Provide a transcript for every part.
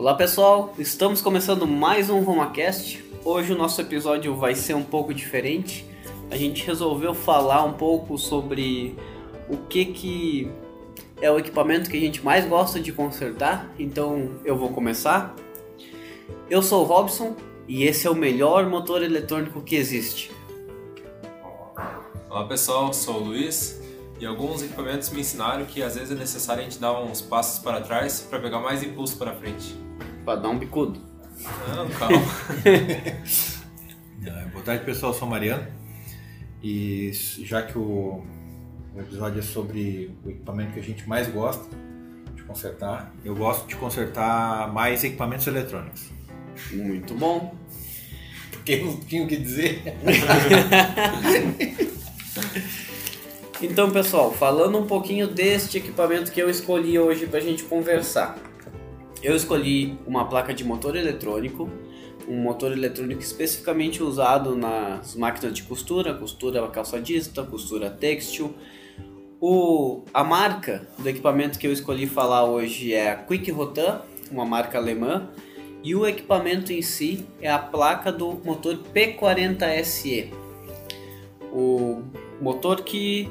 Olá pessoal, estamos começando mais um RomaCast. Hoje o nosso episódio vai ser um pouco diferente. A gente resolveu falar um pouco sobre o que que é o equipamento que a gente mais gosta de consertar. Então eu vou começar. Eu sou o Robson e esse é o melhor motor eletrônico que existe. Olá pessoal, sou o Luiz e alguns equipamentos me ensinaram que às vezes é necessário a gente dar uns passos para trás para pegar mais impulso para frente. Para dar um bicudo. Não, calma. Boa tarde pessoal, eu sou o Mariano e já que o, o episódio é sobre o equipamento que a gente mais gosta de consertar, eu gosto de consertar mais equipamentos eletrônicos. Muito bom. Porque eu não tinha o que dizer. Então, pessoal, falando um pouquinho deste equipamento que eu escolhi hoje para a gente conversar. Eu escolhi uma placa de motor eletrônico, um motor eletrônico especificamente usado nas máquinas de costura, costura calçadista, costura têxtil. O, a marca do equipamento que eu escolhi falar hoje é a Quick Rotan, uma marca alemã, e o equipamento em si é a placa do motor P40SE. O motor que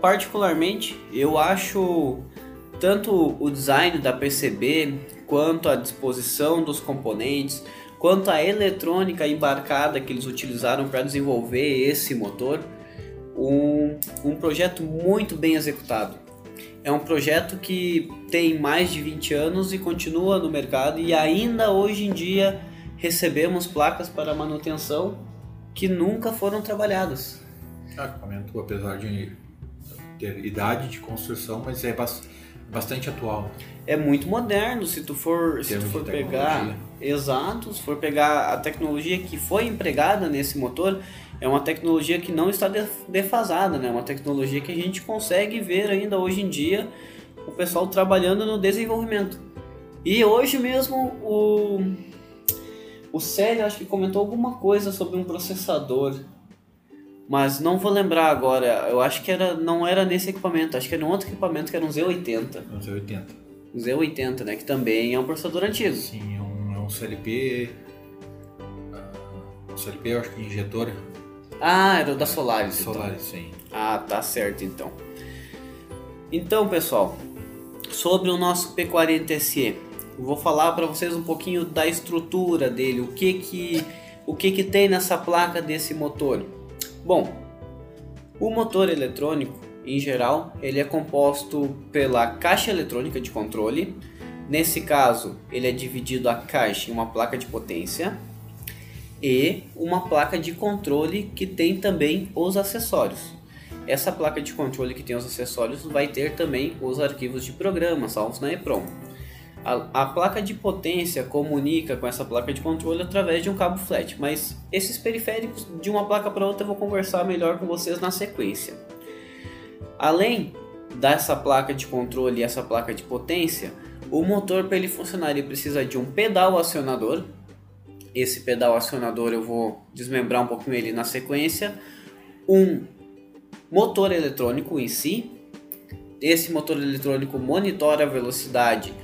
particularmente eu acho tanto o design da PCB quanto a disposição dos componentes, quanto a eletrônica embarcada que eles utilizaram para desenvolver esse motor, um, um projeto muito bem executado. É um projeto que tem mais de 20 anos e continua no mercado e ainda hoje em dia recebemos placas para manutenção que nunca foram trabalhadas. O equipamento, apesar de ter idade de construção, mas é bastante atual. É muito moderno se tu for, se tu for pegar, exato, se for pegar a tecnologia que foi empregada nesse motor, é uma tecnologia que não está defasada, né? É uma tecnologia que a gente consegue ver ainda hoje em dia o pessoal trabalhando no desenvolvimento. E hoje mesmo o o Célio acho que comentou alguma coisa sobre um processador mas não vou lembrar agora. Eu acho que era, não era nesse equipamento. Acho que era um outro equipamento que era um Z80. Um Z80. Um Z80, né? Que também é um processador antigo. Sim, é um, é um CLP. Uh, um CLP, eu acho que injetor. Ah, era o da Solaris. Então. Solaris, sim. Ah, tá certo então. Então, pessoal, sobre o nosso P40SE, vou falar para vocês um pouquinho da estrutura dele, o que que o que que tem nessa placa desse motor. Bom, o motor eletrônico, em geral, ele é composto pela caixa eletrônica de controle. Nesse caso, ele é dividido a caixa em uma placa de potência e uma placa de controle que tem também os acessórios. Essa placa de controle que tem os acessórios vai ter também os arquivos de programa salvos na EPROM. A, a, placa de potência comunica com essa placa de controle através de um cabo flat, mas esses periféricos de uma placa para outra eu vou conversar melhor com vocês na sequência. Além dessa placa de controle e essa placa de potência, o motor para ele funcionar ele precisa de um pedal acionador. Esse pedal acionador eu vou desmembrar um pouquinho ele na sequência. Um motor eletrônico em si. Esse motor eletrônico monitora a velocidade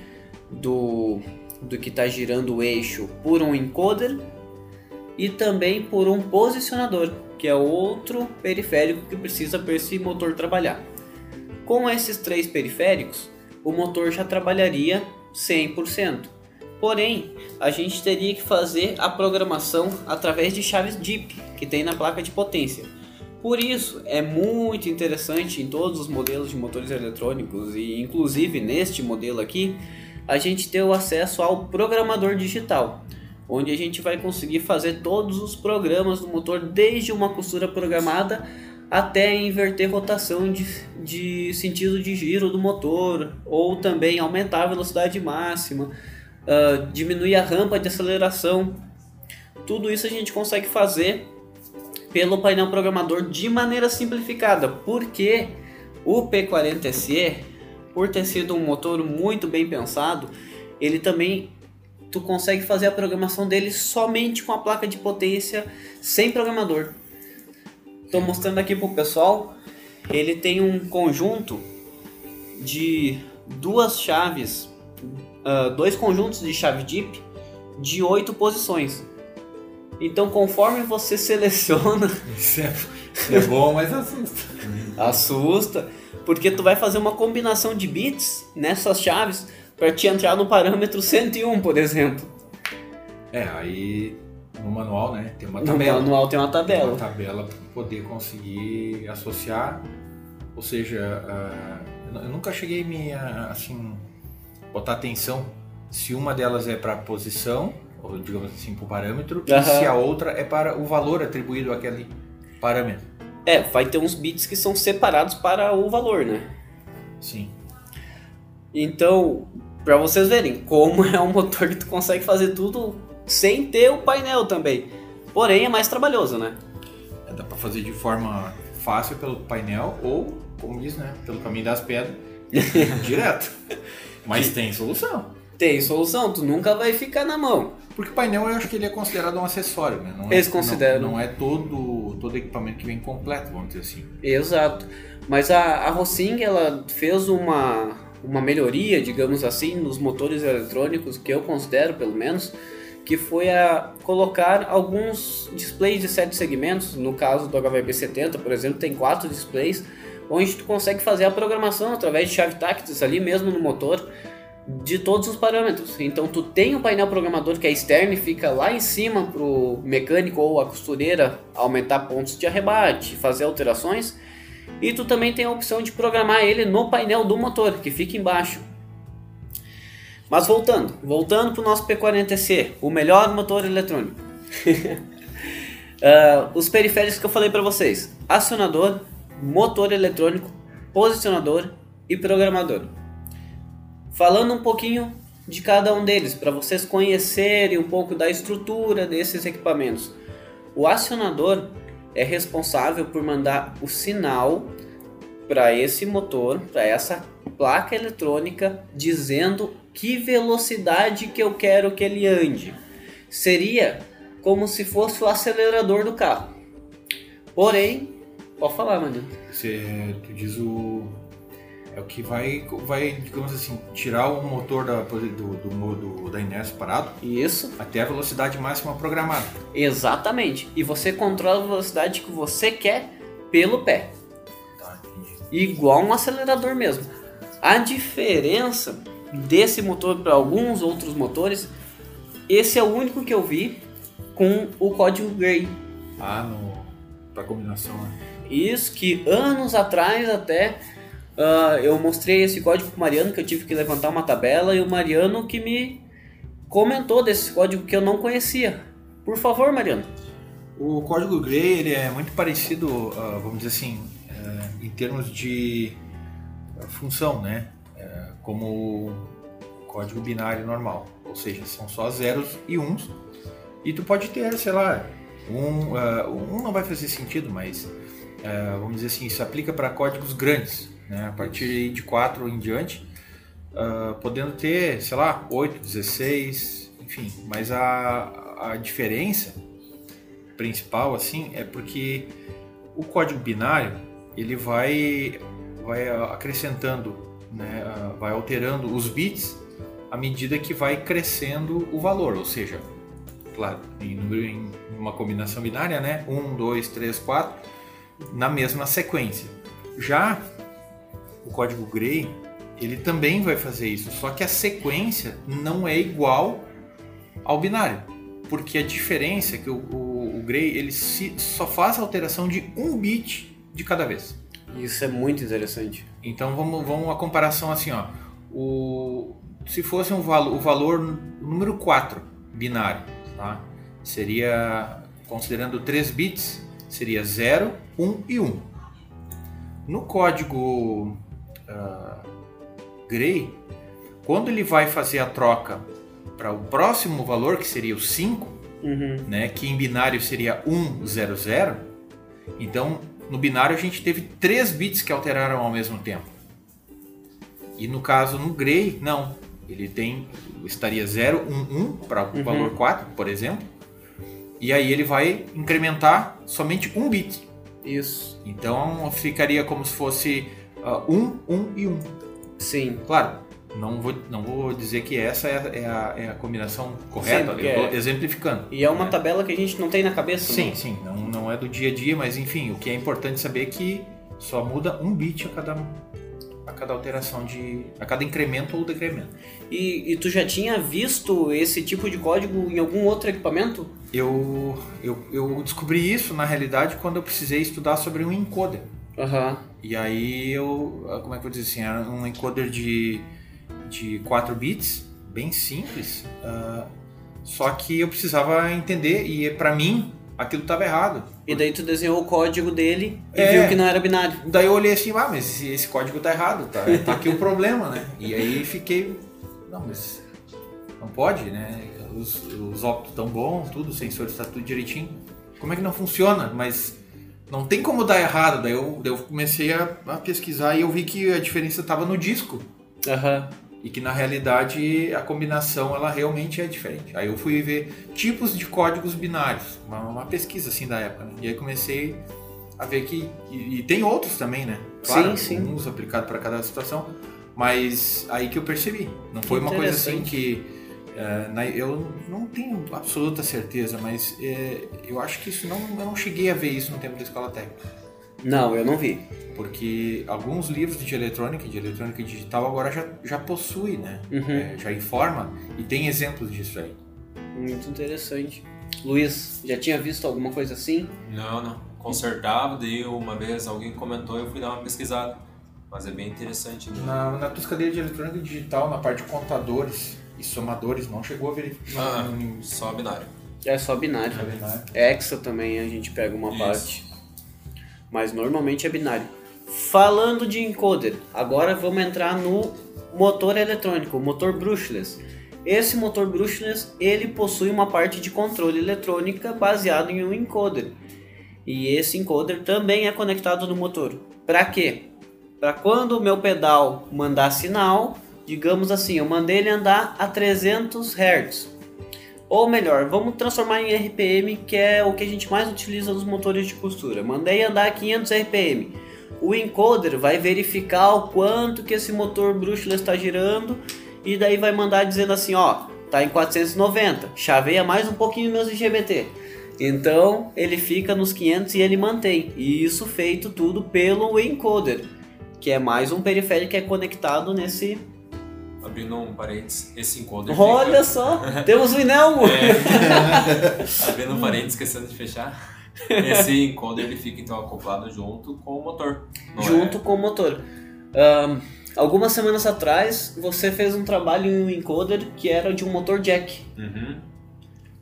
do, do que está girando o eixo por um encoder e também por um posicionador, que é outro periférico que precisa para esse motor trabalhar. Com esses três periféricos, o motor já trabalharia 100%. Porém, a gente teria que fazer a programação através de chaves DIP que tem na placa de potência. Por isso, é muito interessante em todos os modelos de motores eletrônicos e inclusive neste modelo aqui, a gente ter o acesso ao programador digital, onde a gente vai conseguir fazer todos os programas do motor, desde uma costura programada até inverter rotação de, de sentido de giro do motor, ou também aumentar a velocidade máxima, uh, diminuir a rampa de aceleração. Tudo isso a gente consegue fazer pelo painel programador de maneira simplificada, porque o P40SE por ter sido um motor muito bem pensado, ele também tu consegue fazer a programação dele somente com a placa de potência sem programador. Estou mostrando aqui pro pessoal, ele tem um conjunto de duas chaves ah, dois conjuntos de chave DIP de oito posições. Então, conforme você seleciona, Isso é, é bom, mas assusta. assusta, porque tu vai fazer uma combinação de bits nessas chaves para te entrar no parâmetro 101, por exemplo. É, aí no manual, né, tem uma No tabela. manual tem uma Tem tabela. uma tabela para poder conseguir associar. Ou seja, eu nunca cheguei a me, assim, botar atenção se uma delas é para posição, ou digamos assim, para o parâmetro, e se a outra é para o valor atribuído àquele parâmetro. É, vai ter uns bits que são separados para o valor, né? Sim. Então, para vocês verem como é um motor que tu consegue fazer tudo sem ter o painel também. Porém, é mais trabalhoso, né? É, Dá para fazer de forma fácil pelo painel ou, como diz, né, pelo caminho das pedras, direto. Mas tem solução. Tem solução, tu nunca vai ficar na mão. Porque o painel eu acho que ele é considerado um acessório, né? Não é, Eles consideram. Não, não é todo, todo equipamento que vem completo, vamos dizer assim. Exato. Mas a, a Rossing, ela fez uma, uma melhoria, digamos assim, nos motores eletrônicos, que eu considero, pelo menos, que foi a colocar alguns displays de sete segmentos, no caso do HVB70, por exemplo, tem quatro displays, onde tu consegue fazer a programação através de chave tácteis ali mesmo no motor, de todos os parâmetros. Então tu tem um painel programador que é externo e fica lá em cima para o mecânico ou a costureira aumentar pontos de arrebate, fazer alterações. E tu também tem a opção de programar ele no painel do motor, que fica embaixo. Mas voltando, voltando para o nosso P40C, o melhor motor eletrônico. Ah, os periféricos que eu falei para vocês: acionador, motor eletrônico, posicionador e programador. Falando um pouquinho de cada um deles, para vocês conhecerem um pouco da estrutura desses equipamentos. O acionador é responsável por mandar o sinal para esse motor, para essa placa eletrônica, dizendo que velocidade que eu quero que ele ande. Seria como se fosse o acelerador do carro. Porém, pode falar, mano. Você, tu diz o. É o que vai, vai, digamos assim, tirar o motor da, do, do, modo da inércia parado Isso, até a velocidade máxima programada. exatamente. E você controla a velocidade que você quer pelo pé. Tá, igual um acelerador mesmo. A diferença desse motor para alguns outros motores, esse é o único que eu vi com o código Gray. Ah, no, pra combinação, né? Isso que anos atrás até ah, eu mostrei esse código pro Mariano, que eu tive que levantar uma tabela, e o Mariano que me comentou desse código que eu não conhecia. Por favor, Mariano. O código Gray ele é muito parecido, ah, vamos dizer assim, eh, em termos de ah, função, né? Eh, como o código binário normal, ou seja, são só zeros e uns. E tu pode ter, sei lá, um, um não vai fazer sentido, mas vamos dizer assim, isso aplica para códigos grandes, né? A partir de 4 em diante, ah, podendo ter, sei lá, 8, 16, enfim. Mas a, a diferença principal assim é porque o código binário ele vai vai acrescentando né, ah, vai alterando os bits à medida que vai crescendo o valor. Ou seja claro em, número- em uma combinação binária né? 1 2 3 4 na mesma sequência. Já o código Gray ele também vai fazer isso só que a sequência não é igual ao binário porque a diferença é que o, o, o Gray ele se- só faz a alteração de um bit de cada vez. Isso é muito interessante. Então vamos, vamos uma comparação assim, ó. O, se fosse um valo, o valor número 4 binário, tá? seria, considerando 3 bits, seria 0, 1 e 1. No código ah, Gray, quando ele vai fazer a troca para o próximo valor, que seria o 5, Uhum. né, que em binário seria 1, 0, 0, então no binário a gente teve 3 bits que alteraram ao mesmo tempo. E no caso no Gray, não. Ele tem estaria 0, 1, 1 para o Uhum. valor 4, por exemplo. E aí ele vai incrementar somente um bit. Isso. Então ficaria como se fosse 1, 1 e 1. Sim. Claro, não vou, não vou dizer que essa é a, é a, é a combinação correta, porque eu tô é- exemplificando. E é uma né? tabela que a gente não tem na cabeça, Sim, né? sim, não, não é do dia a dia, mas enfim, o que é importante saber é que só muda um bit a cada, a cada alteração de. a cada incremento ou decremento. E, e tu já tinha visto esse tipo de código em algum outro equipamento? Eu, eu, eu descobri isso na realidade quando eu precisei estudar sobre um encoder. Aham. E aí eu, como é que eu vou dizer assim, era um encoder de, de 4 bits, bem simples, ah, só que eu precisava entender e para mim aquilo estava errado. E daí tu desenhou o código dele e É. viu que não era binário. Daí eu olhei assim, ah, mas esse, esse código tá errado, tá, tá aqui o problema, né? E aí fiquei, não, mas não pode, né? Os, os ópticos tão bons, tudo, os sensores tá tudo direitinho. Como é que não funciona? Mas não tem como dar errado. Daí eu, daí eu comecei a, a pesquisar e eu vi que a diferença estava no disco. Aham. E que na realidade a combinação ela realmente é diferente. Aí eu fui ver tipos de códigos binários, uma, uma pesquisa assim da época. Né? E aí comecei a ver que. E, e tem outros também, né? Sim, sim. Uns aplicados para cada situação. Mas aí que eu percebi. Não foi uma coisa assim que. Na- eu não tenho absoluta certeza, mas é, eu acho que isso não. Eu não cheguei a ver isso no tempo da escola técnica. Não, eu não vi. Porque alguns livros de eletrônica, de eletrônica digital, agora já, já possui, né? Uhum. É, já informa e tem exemplos disso aí. Muito interessante. Luiz, já tinha visto alguma coisa assim? Não, não. Consertava, daí uma vez alguém comentou e eu fui dar uma pesquisada. Mas é bem interessante. Né? Na, na tua cadeia de eletrônica digital, na parte de contadores e somadores, não chegou a verificar. Ah, não- só binário. É só binário. não- Hexa também a gente pega uma Isso. parte. Mas normalmente é binário. Falando de encoder, agora vamos entrar no motor eletrônico, o motor brushless. Esse motor brushless, ele possui uma parte de controle eletrônica baseado em um encoder. E esse encoder também é conectado no motor. Para quê? Para quando o meu pedal mandar sinal, digamos assim, eu mandei ele andar a 300 Hz. Ou melhor, vamos transformar em RPM, que é o que a gente mais utiliza nos motores de costura. Mandei andar a 500 RPM. O encoder vai verificar o quanto que esse motor brushless está girando e daí vai mandar dizendo assim, ó, tá em 490, chaveia mais um pouquinho meus IGBT. Então ele fica nos 500 e ele mantém. E isso feito tudo pelo encoder, que é mais um periférico que é conectado nesse. Abrindo um parênteses, esse encoder Olha fica... só, temos o Inelmo! É. Abrindo um parênteses, esquecendo de fechar. Esse encoder ele fica então acoplado junto com o motor. é? junto com o motor. Ahn, algumas semanas atrás você fez um trabalho em um encoder que era de um motor jack, Uhum.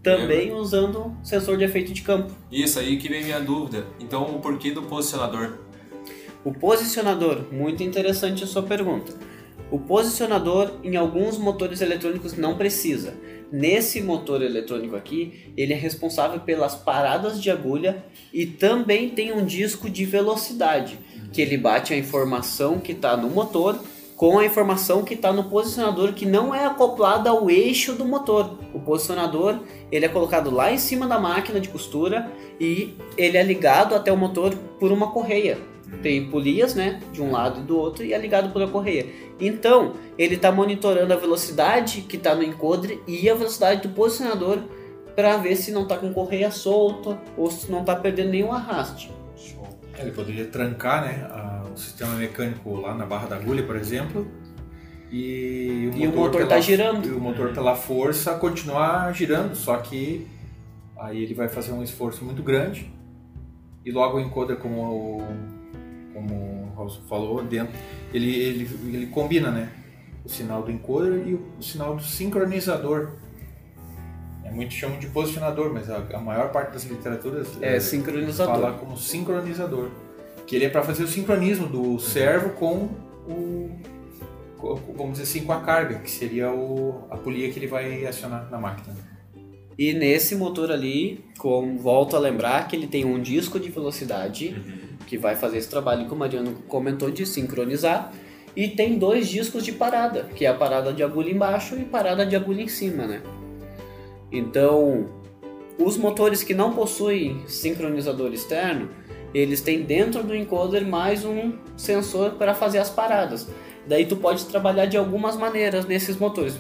também usando sensor de efeito de campo. Isso aí que vem minha dúvida. Então o porquê do posicionador? O posicionador, muito interessante a sua pergunta. O posicionador em alguns motores eletrônicos não precisa. Nesse motor eletrônico aqui, ele é responsável pelas paradas de agulha e também tem um disco de velocidade, que ele bate a informação que está no motor com a informação que está no posicionador que não é acoplada ao eixo do motor. O posicionador ele é colocado lá em cima da máquina de costura e ele é ligado até o motor por uma correia tem polias, né, de um lado e do outro e é ligado por uma correia. Então, ele está monitorando a velocidade que está no encoder e a velocidade do posicionador para ver se não está com correia solta ou se não está perdendo nenhum arraste. Show. Ele poderia trancar né, a- o sistema mecânico lá na barra da agulha, por exemplo. E o E motor pela- tá girando. E o motor pela força continuar girando, só que aí ele vai fazer um esforço muito grande. E logo o encoder, como o, como o Raul falou, dentro, ele, ele, ele combina né, o sinal do encoder e o, o sinal do sincronizador. É muito chamam de posicionador, mas a, a maior parte das literaturas É sincronizador. fala como sincronizador. Que ele é para fazer o sincronismo do servo com o. Vamos dizer assim, com a carga, que seria o, a polia que ele vai acionar na máquina. E nesse motor ali, com, volto a lembrar que ele tem um disco de velocidade que vai fazer esse trabalho que o Mariano comentou de sincronizar. E tem dois discos de parada, que é a parada de agulha embaixo e parada de agulha em cima, né? Então, os motores que não possuem sincronizador externo, eles têm dentro do encoder mais um sensor para fazer as paradas. Daí tu pode trabalhar de algumas maneiras nesses motores.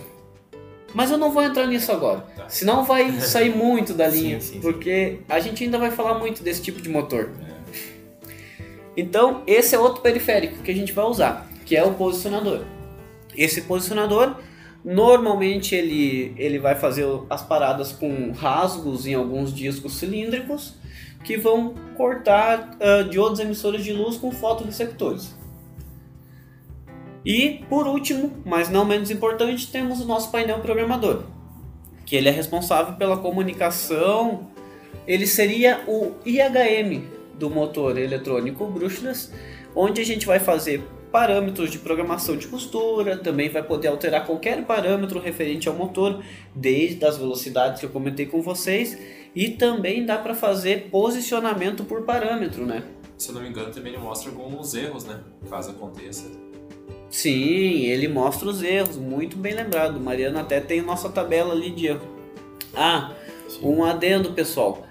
Mas eu não vou entrar nisso agora. Tá. Senão vai sair muito da linha, Sim, sim, sim. porque a gente ainda vai falar muito desse tipo de motor. Então, esse é outro periférico que a gente vai usar, que é o posicionador. Esse posicionador, normalmente ele, ele vai fazer as paradas com rasgos em alguns discos cilíndricos que vão cortar ah, diodos emissores de luz com fotodetectores. E, por último, mas não menos importante, temos o nosso painel programador, que ele é responsável pela comunicação, ele seria o IHM do motor eletrônico brushless, onde a gente vai fazer parâmetros de programação de costura, também vai poder alterar qualquer parâmetro referente ao motor, desde as velocidades que eu comentei com vocês, e também dá para fazer posicionamento por parâmetro, né? Se eu não me engano, também ele mostra alguns erros, né? Caso aconteça. Sim, ele mostra os erros, muito bem lembrado. Mariana até tem nossa tabela ali de erro. Ah, um adendo pessoal.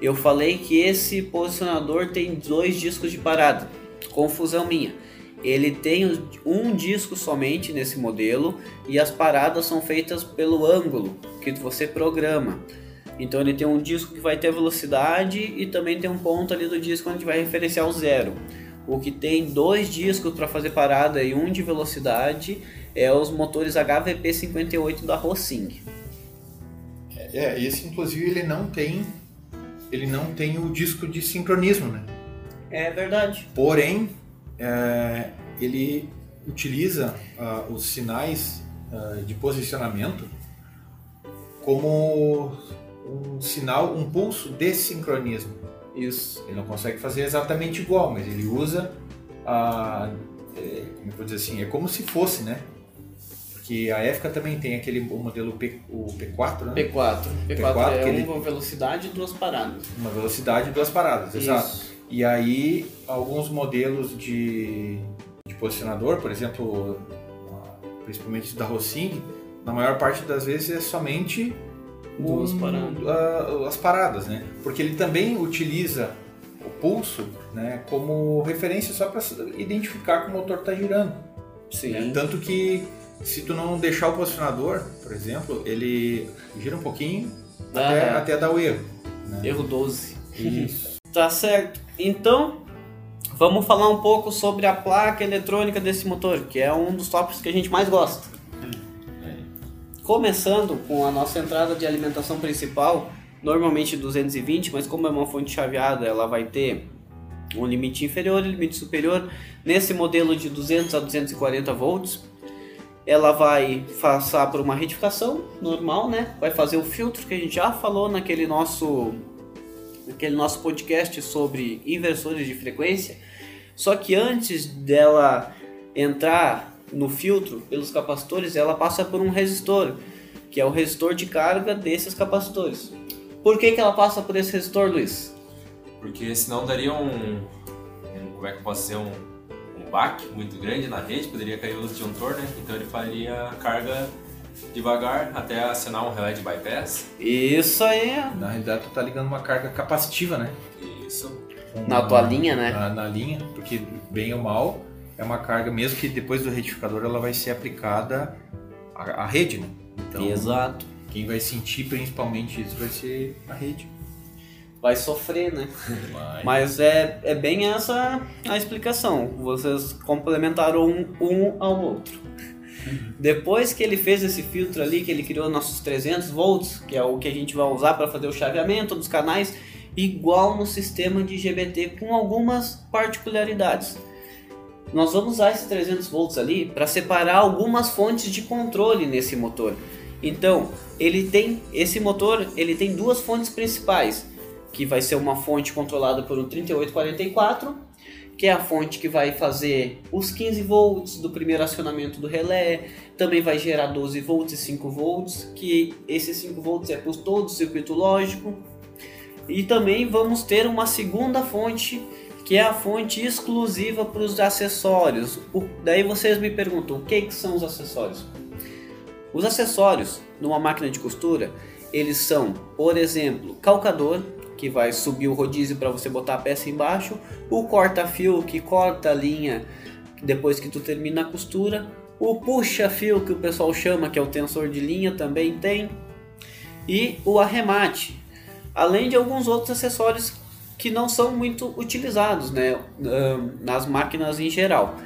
Eu falei que esse posicionador tem dois discos de parada. Confusão minha. Ele tem um disco somente nesse modelo e as paradas são feitas pelo ângulo que você programa. Então ele tem um disco que vai ter velocidade e também tem um ponto ali do disco onde vai referenciar o zero. O que tem dois discos para fazer parada e um de velocidade é os motores HVP58 da Rossing. É, esse inclusive ele não tem ele não tem o disco de sincronismo, né? É verdade. Porém, é, ele utiliza ah, os sinais ah, de posicionamento como um sinal, um pulso de sincronismo. Isso. Ele não consegue fazer exatamente igual, mas ele usa a. é, como eu vou dizer assim, é como se fosse, né? Porque a EFCA também tem aquele modelo P, o P4, né? P4. P4, P4 é que ele- uma velocidade e duas paradas. Uma velocidade e duas paradas, exato. Isso. E aí, alguns modelos de, de posicionador, por exemplo, principalmente da Rossing, na maior parte das vezes é somente Duas um- paradas. a- as paradas, né? Porque ele também utiliza o pulso né, como referência só para identificar que o motor está girando. Sim. né? Tanto que se tu não deixar o posicionador, por exemplo, ele gira um pouquinho até, Aham. até dar o erro. né? Erro 12. Isso. Tá certo. Então, vamos falar um pouco sobre a placa eletrônica desse motor, que é um dos tópicos que a gente mais gosta. Começando com a nossa entrada de alimentação principal, normalmente 220, mas como é uma fonte chaveada, ela vai ter um limite inferior e limite superior. Nesse modelo de 200 a 240 volts, ela vai passar por uma retificação normal, né? Vai fazer o filtro que a gente já falou naquele nosso naquele nosso podcast sobre inversores de frequência. Só que antes dela entrar no filtro pelos capacitores, ela passa por um resistor, que é o resistor de carga desses capacitores. Por que, que ela passa por esse resistor, Luiz? Porque senão daria um, um- Como é que eu posso dizer? Um, um baque muito grande na rede, poderia cair o disjuntor, né? Então ele faria carga devagar até acionar um relé de bypass. Isso aí. Na realidade, tu tá ligando uma carga capacitiva, né? Isso. Com Na tua linha, né? Na, na linha, porque bem ou mal é uma carga, mesmo que depois do retificador ela vai ser aplicada à, à rede, né? Então, Exato. quem vai sentir principalmente isso vai ser a rede. Vai sofrer, né? Mas, Mas é, é bem essa a explicação. Vocês complementaram um, um ao outro. Depois que ele fez esse filtro ali, que ele criou nossos 300 volts, que é o que a gente vai usar para fazer o chaveamento dos canais, igual no sistema de GBT, com algumas particularidades. Nós vamos usar esses 300 volts ali para separar algumas fontes de controle nesse motor. Então, ele tem esse motor, ele tem duas fontes principais, que vai ser uma fonte controlada por um 3844, que é a fonte que vai fazer os 15 volts do primeiro acionamento do relé, também vai gerar 12 volts e 5 volts, que esses 5 volts é por todo o circuito lógico. E também vamos ter uma segunda fonte, que é a fonte exclusiva para os acessórios. O- daí vocês me perguntam, o que, que são os acessórios? Os acessórios numa máquina de costura, eles são, por exemplo, calcador, que vai subir o rodízio para você botar a peça embaixo, o corta-fio que corta a linha depois que tu termina a costura, o puxa-fio que o pessoal chama, que é o tensor de linha, também tem, e o arremate, além de alguns outros acessórios que não são muito utilizados né, nas máquinas em geral.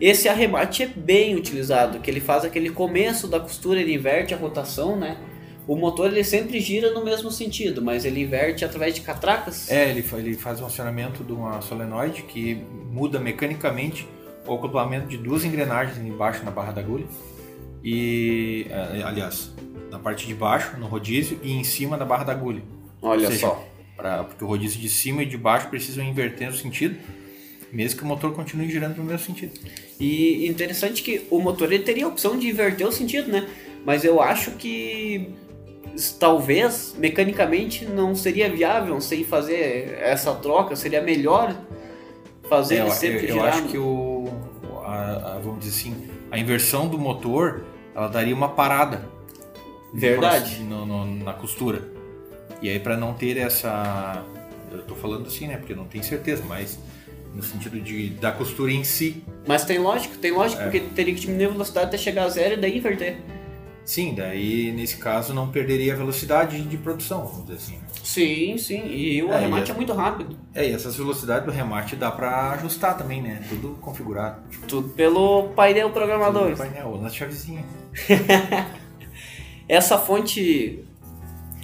Esse arremate é bem utilizado, que ele faz aquele começo da costura, ele inverte a rotação, né? O motor ele sempre gira no mesmo sentido, mas ele inverte através de catracas. É, ele, ele faz um acionamento de uma solenoide que muda mecanicamente o acoplamento de duas engrenagens embaixo na barra da agulha. E, é, aliás, na parte de baixo, no rodízio, e em cima da barra da agulha. Olha seja, só. Pra, porque o rodízio de cima e de baixo precisam inverter o sentido, mesmo que o motor continue girando no mesmo sentido. E interessante que o motor ele teria a opção de inverter o sentido, né? Mas eu acho que talvez mecanicamente não seria viável sem fazer essa troca, seria melhor fazer é, ele sempre eu, eu acho que o a, a, vamos dizer assim, a inversão do motor, ela daria uma parada. Verdade. No, no, na costura. E aí para não ter essa eu tô falando assim, né, porque eu não tenho certeza, mas no sentido de da costura em si. Mas tem lógico, tem lógico, é. porque teria que diminuir a velocidade até chegar a zero e daí inverter. Sim, daí nesse caso não perderia a velocidade de produção, vamos dizer assim. Sim, sim, e o é, remate é, é muito rápido. É, e essas velocidades do remate dá para ajustar também, né? Tudo configurado. Tudo pelo painel programador. Tudo painel, na chavezinha. Essa fonte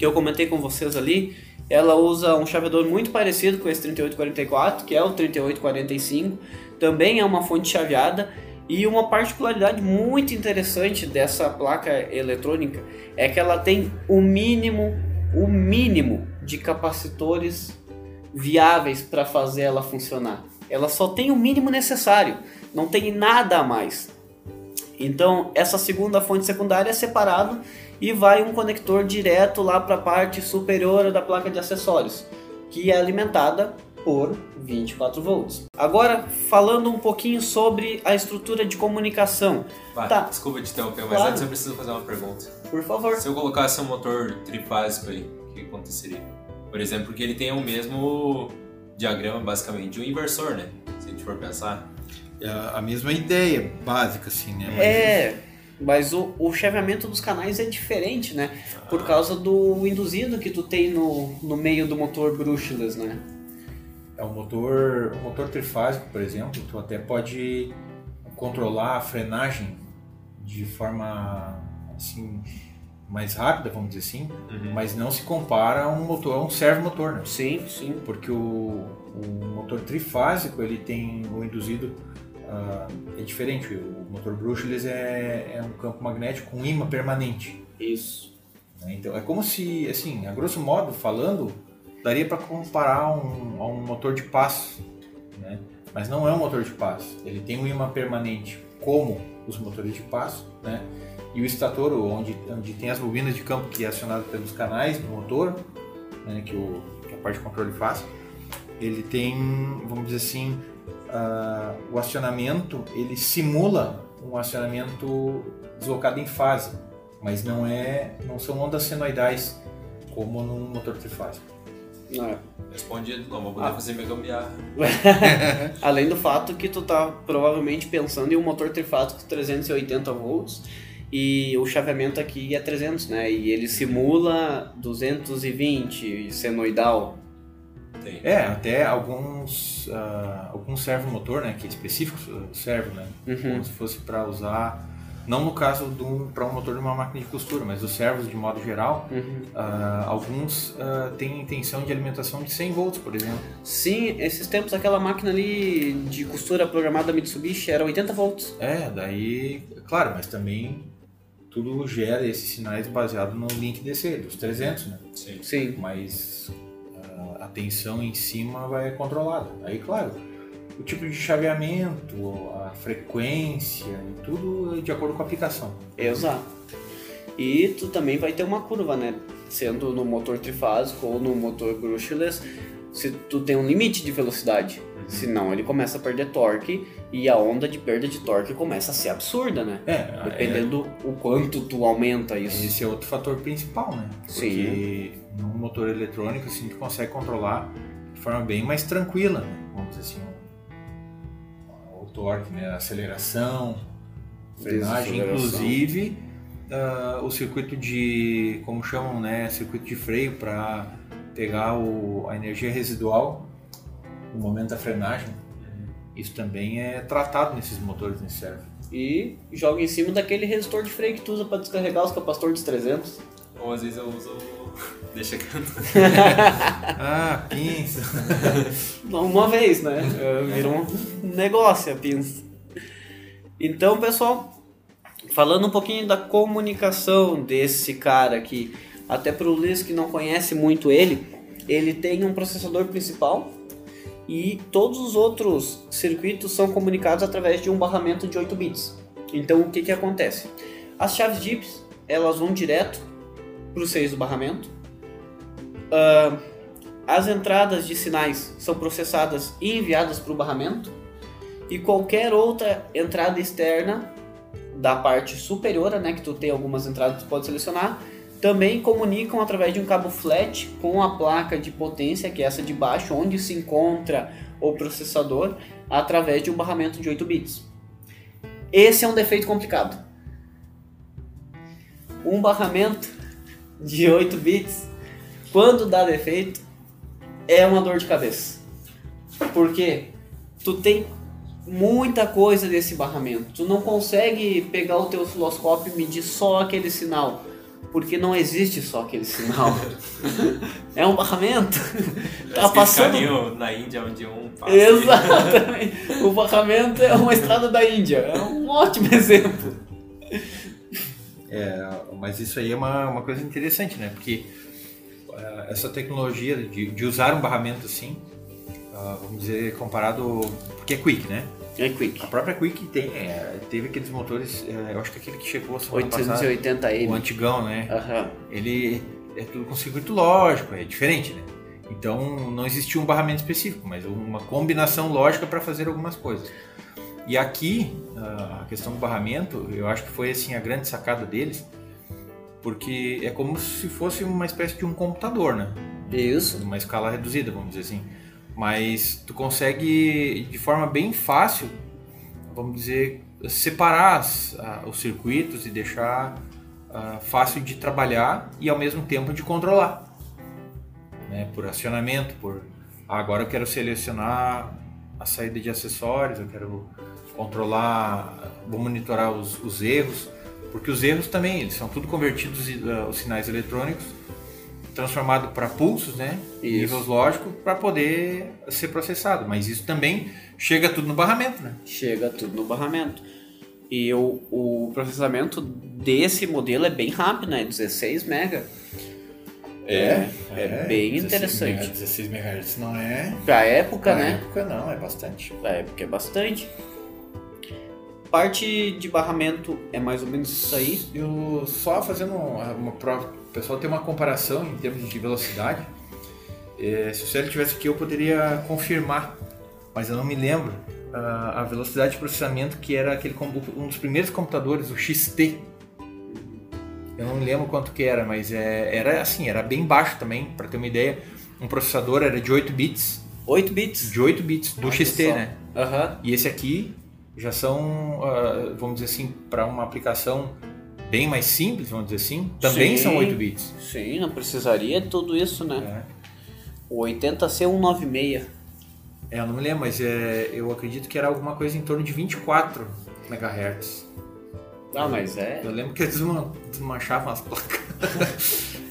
que eu comentei com vocês ali, ela usa um chaveador muito parecido com esse 3844, que é o 3845. Também é uma fonte chaveada e uma particularidade muito interessante dessa placa eletrônica é que ela tem o mínimo, o mínimo de capacitores viáveis para fazer ela funcionar. Ela só tem o mínimo necessário, não tem nada a mais. Então, essa segunda fonte secundária é separado e vai um conector direto lá para a parte superior da placa de acessórios, que é alimentada por 24 volts. Agora, falando um pouquinho sobre a estrutura de comunicação. Vai, tá. Desculpa te interromper, mas claro. antes eu preciso fazer uma pergunta. Por favor. Se eu colocasse um motor trifásico aí, o que aconteceria? Por exemplo, que ele tem o mesmo diagrama, basicamente, de um inversor, né? Se a gente for pensar. É a mesma ideia básica, assim, né? Mas... É, mas o, o chaveamento dos canais é diferente, né? Por causa do induzido que tu tem no, no meio do motor brushless, né? É um motor, um motor trifásico, por exemplo, tu até pode controlar a frenagem de forma assim mais rápida, vamos dizer assim, uhum. mas não se compara a um motor, a um servomotor, né? Sim, sim. Porque o, o motor trifásico ele tem o induzido uh, é diferente. O motor brushless é, é um campo magnético com imã permanente. Isso. Então é como se, assim, a grosso modo falando, daria para comparar um, a um motor de passo, né? mas não é um motor de passo. Ele tem um imã permanente, como os motores de passo, né? e o estator, onde, onde tem as bobinas de campo que é acionado pelos canais do motor, né? que, o, que a parte de controle faz, ele tem, vamos dizer assim, uh, o acionamento, ele simula um acionamento deslocado em fase, mas não é, não são ondas senoidais como num motor trifásico. É. Respondido, não vou poder ah. fazer minha gambiarra. Além do fato que tu tá provavelmente pensando em um motor trifásico de 380 volts e o chaveamento aqui é 300, né? E ele simula 220 senoidal. Tem. É, até alguns uh, alguns servo motor, né, que é específico servo, né? Uhum. Como se fosse para usar não no caso para um motor de uma máquina de costura, mas os servos de modo geral, uhum. uh, alguns uh, têm intenção de alimentação de 100 volts, por exemplo. Sim, esses tempos aquela máquina ali de costura programada Mitsubishi era 80 volts. É, daí, claro, mas também tudo gera esses sinais baseado no link DC, dos 300, né? Sim. Sim. Mas a tensão em cima vai controlada. Aí, claro, o tipo de chaveamento, a frequência, tudo de acordo com a aplicação. Exato. E tu também vai ter uma curva, né? Sendo no motor trifásico ou no motor brushless, se tu tem um limite de velocidade. Uhum. Senão ele começa a perder torque e a onda de perda de torque começa a ser absurda, né? É, Dependendo é... o quanto tu aumenta isso. Esse é outro fator principal, né? Porque Sim num motor eletrônico assim tu consegue controlar de forma bem mais tranquila, né? vamos dizer assim, o, o torque, né? a aceleração, frenagem, inclusive uh, o circuito de, como chamam, né, circuito de freio para pegar o, a energia residual no momento da frenagem. Isso também é tratado nesses motores nesse servo. E joga em cima daquele resistor de freio que tu usa para descarregar os capacitores 300. Ou às vezes eu uso. Deixa canto. ah, pinça. Uma vez, né? Virou um negócio a pinça. Então, pessoal, falando um pouquinho da comunicação desse cara aqui, até para o Luiz que não conhece muito ele, ele tem um processador principal e todos os outros circuitos são comunicados através de um barramento de 8 bits. Então o que, que acontece? As chaves DIPs elas vão direto para os seios do barramento. Uh, as entradas de sinais são processadas e enviadas para o barramento. E qualquer outra entrada externa da parte superior, né, que tu tem algumas entradas que tu pode selecionar, também comunicam através de um cabo flat com a placa de potência, que é essa de baixo, onde se encontra o processador, através de um barramento de 8 bits. Esse é um defeito complicado. Um barramento de 8 bits, quando dá defeito, é uma dor de cabeça. Porque tu tem muita coisa desse barramento. Tu não consegue pegar o teu osciloscópio e medir só aquele sinal porque não existe só aquele sinal. é um barramento. tá passando na Índia onde um passa. Exatamente. o barramento é uma estrada da Índia. É um ótimo exemplo. É, mas isso aí é uma, uma coisa interessante, né? Porque essa tecnologia de, de usar um barramento assim, uh, vamos dizer, comparado. Porque é quick, né? É Quick. A própria Quick tem, é, teve aqueles motores, é, eu acho que aquele que chegou a semana 880M. o antigão, né? Uhum. Ele é tudo com circuito lógico, é diferente, né? Então não existia um barramento específico, mas uma combinação lógica para fazer algumas coisas. E aqui, a questão do barramento, eu acho que foi assim a grande sacada deles, porque é como se fosse uma espécie de um computador, né? Isso. Uma escala reduzida, vamos dizer assim mas tu consegue de forma bem fácil, vamos dizer, separar as, os circuitos e deixar uh, fácil de trabalhar e ao mesmo tempo de controlar, né? Por acionamento, por ah, agora eu quero selecionar a saída de acessórios, eu quero controlar, vou monitorar os, os erros, porque os erros também eles são tudo convertidos uh, os sinais eletrônicos transformado para pulsos, né? Isso. Níveis lógicos para poder ser processado. Mas isso também chega tudo no barramento, né? Chega tudo no barramento. E o, o processamento desse modelo é bem rápido, né? 16 mega. É, é, é bem 16 interessante. 16 MHz não é. Pra época, pra né? época não, é bastante. Pra época é bastante. Parte de barramento é mais ou menos isso aí. Eu só fazendo uma, prova o pessoal tem uma comparação em termos de velocidade. É, se o Célio tivesse aqui, eu poderia confirmar, mas eu não me lembro a, a velocidade de processamento que era aquele um dos primeiros computadores, o XT. Eu não me lembro quanto que era, mas é, era assim, era bem baixo também, para ter uma ideia. Um processador era de 8 bits. 8 bits? De 8 bits, do Olha XT, só. né? Uhum. E esse aqui já são, uh, vamos dizer assim, para uma aplicação bem mais simples, vamos dizer assim, também sim, são 8 bits. Sim, não precisaria de tudo isso, né? É. O 80C196. É, eu não me lembro, mas é, eu acredito que era alguma coisa em torno de 24 MHz. Ah, mas é. Eu lembro que eles desmanchavam as placas.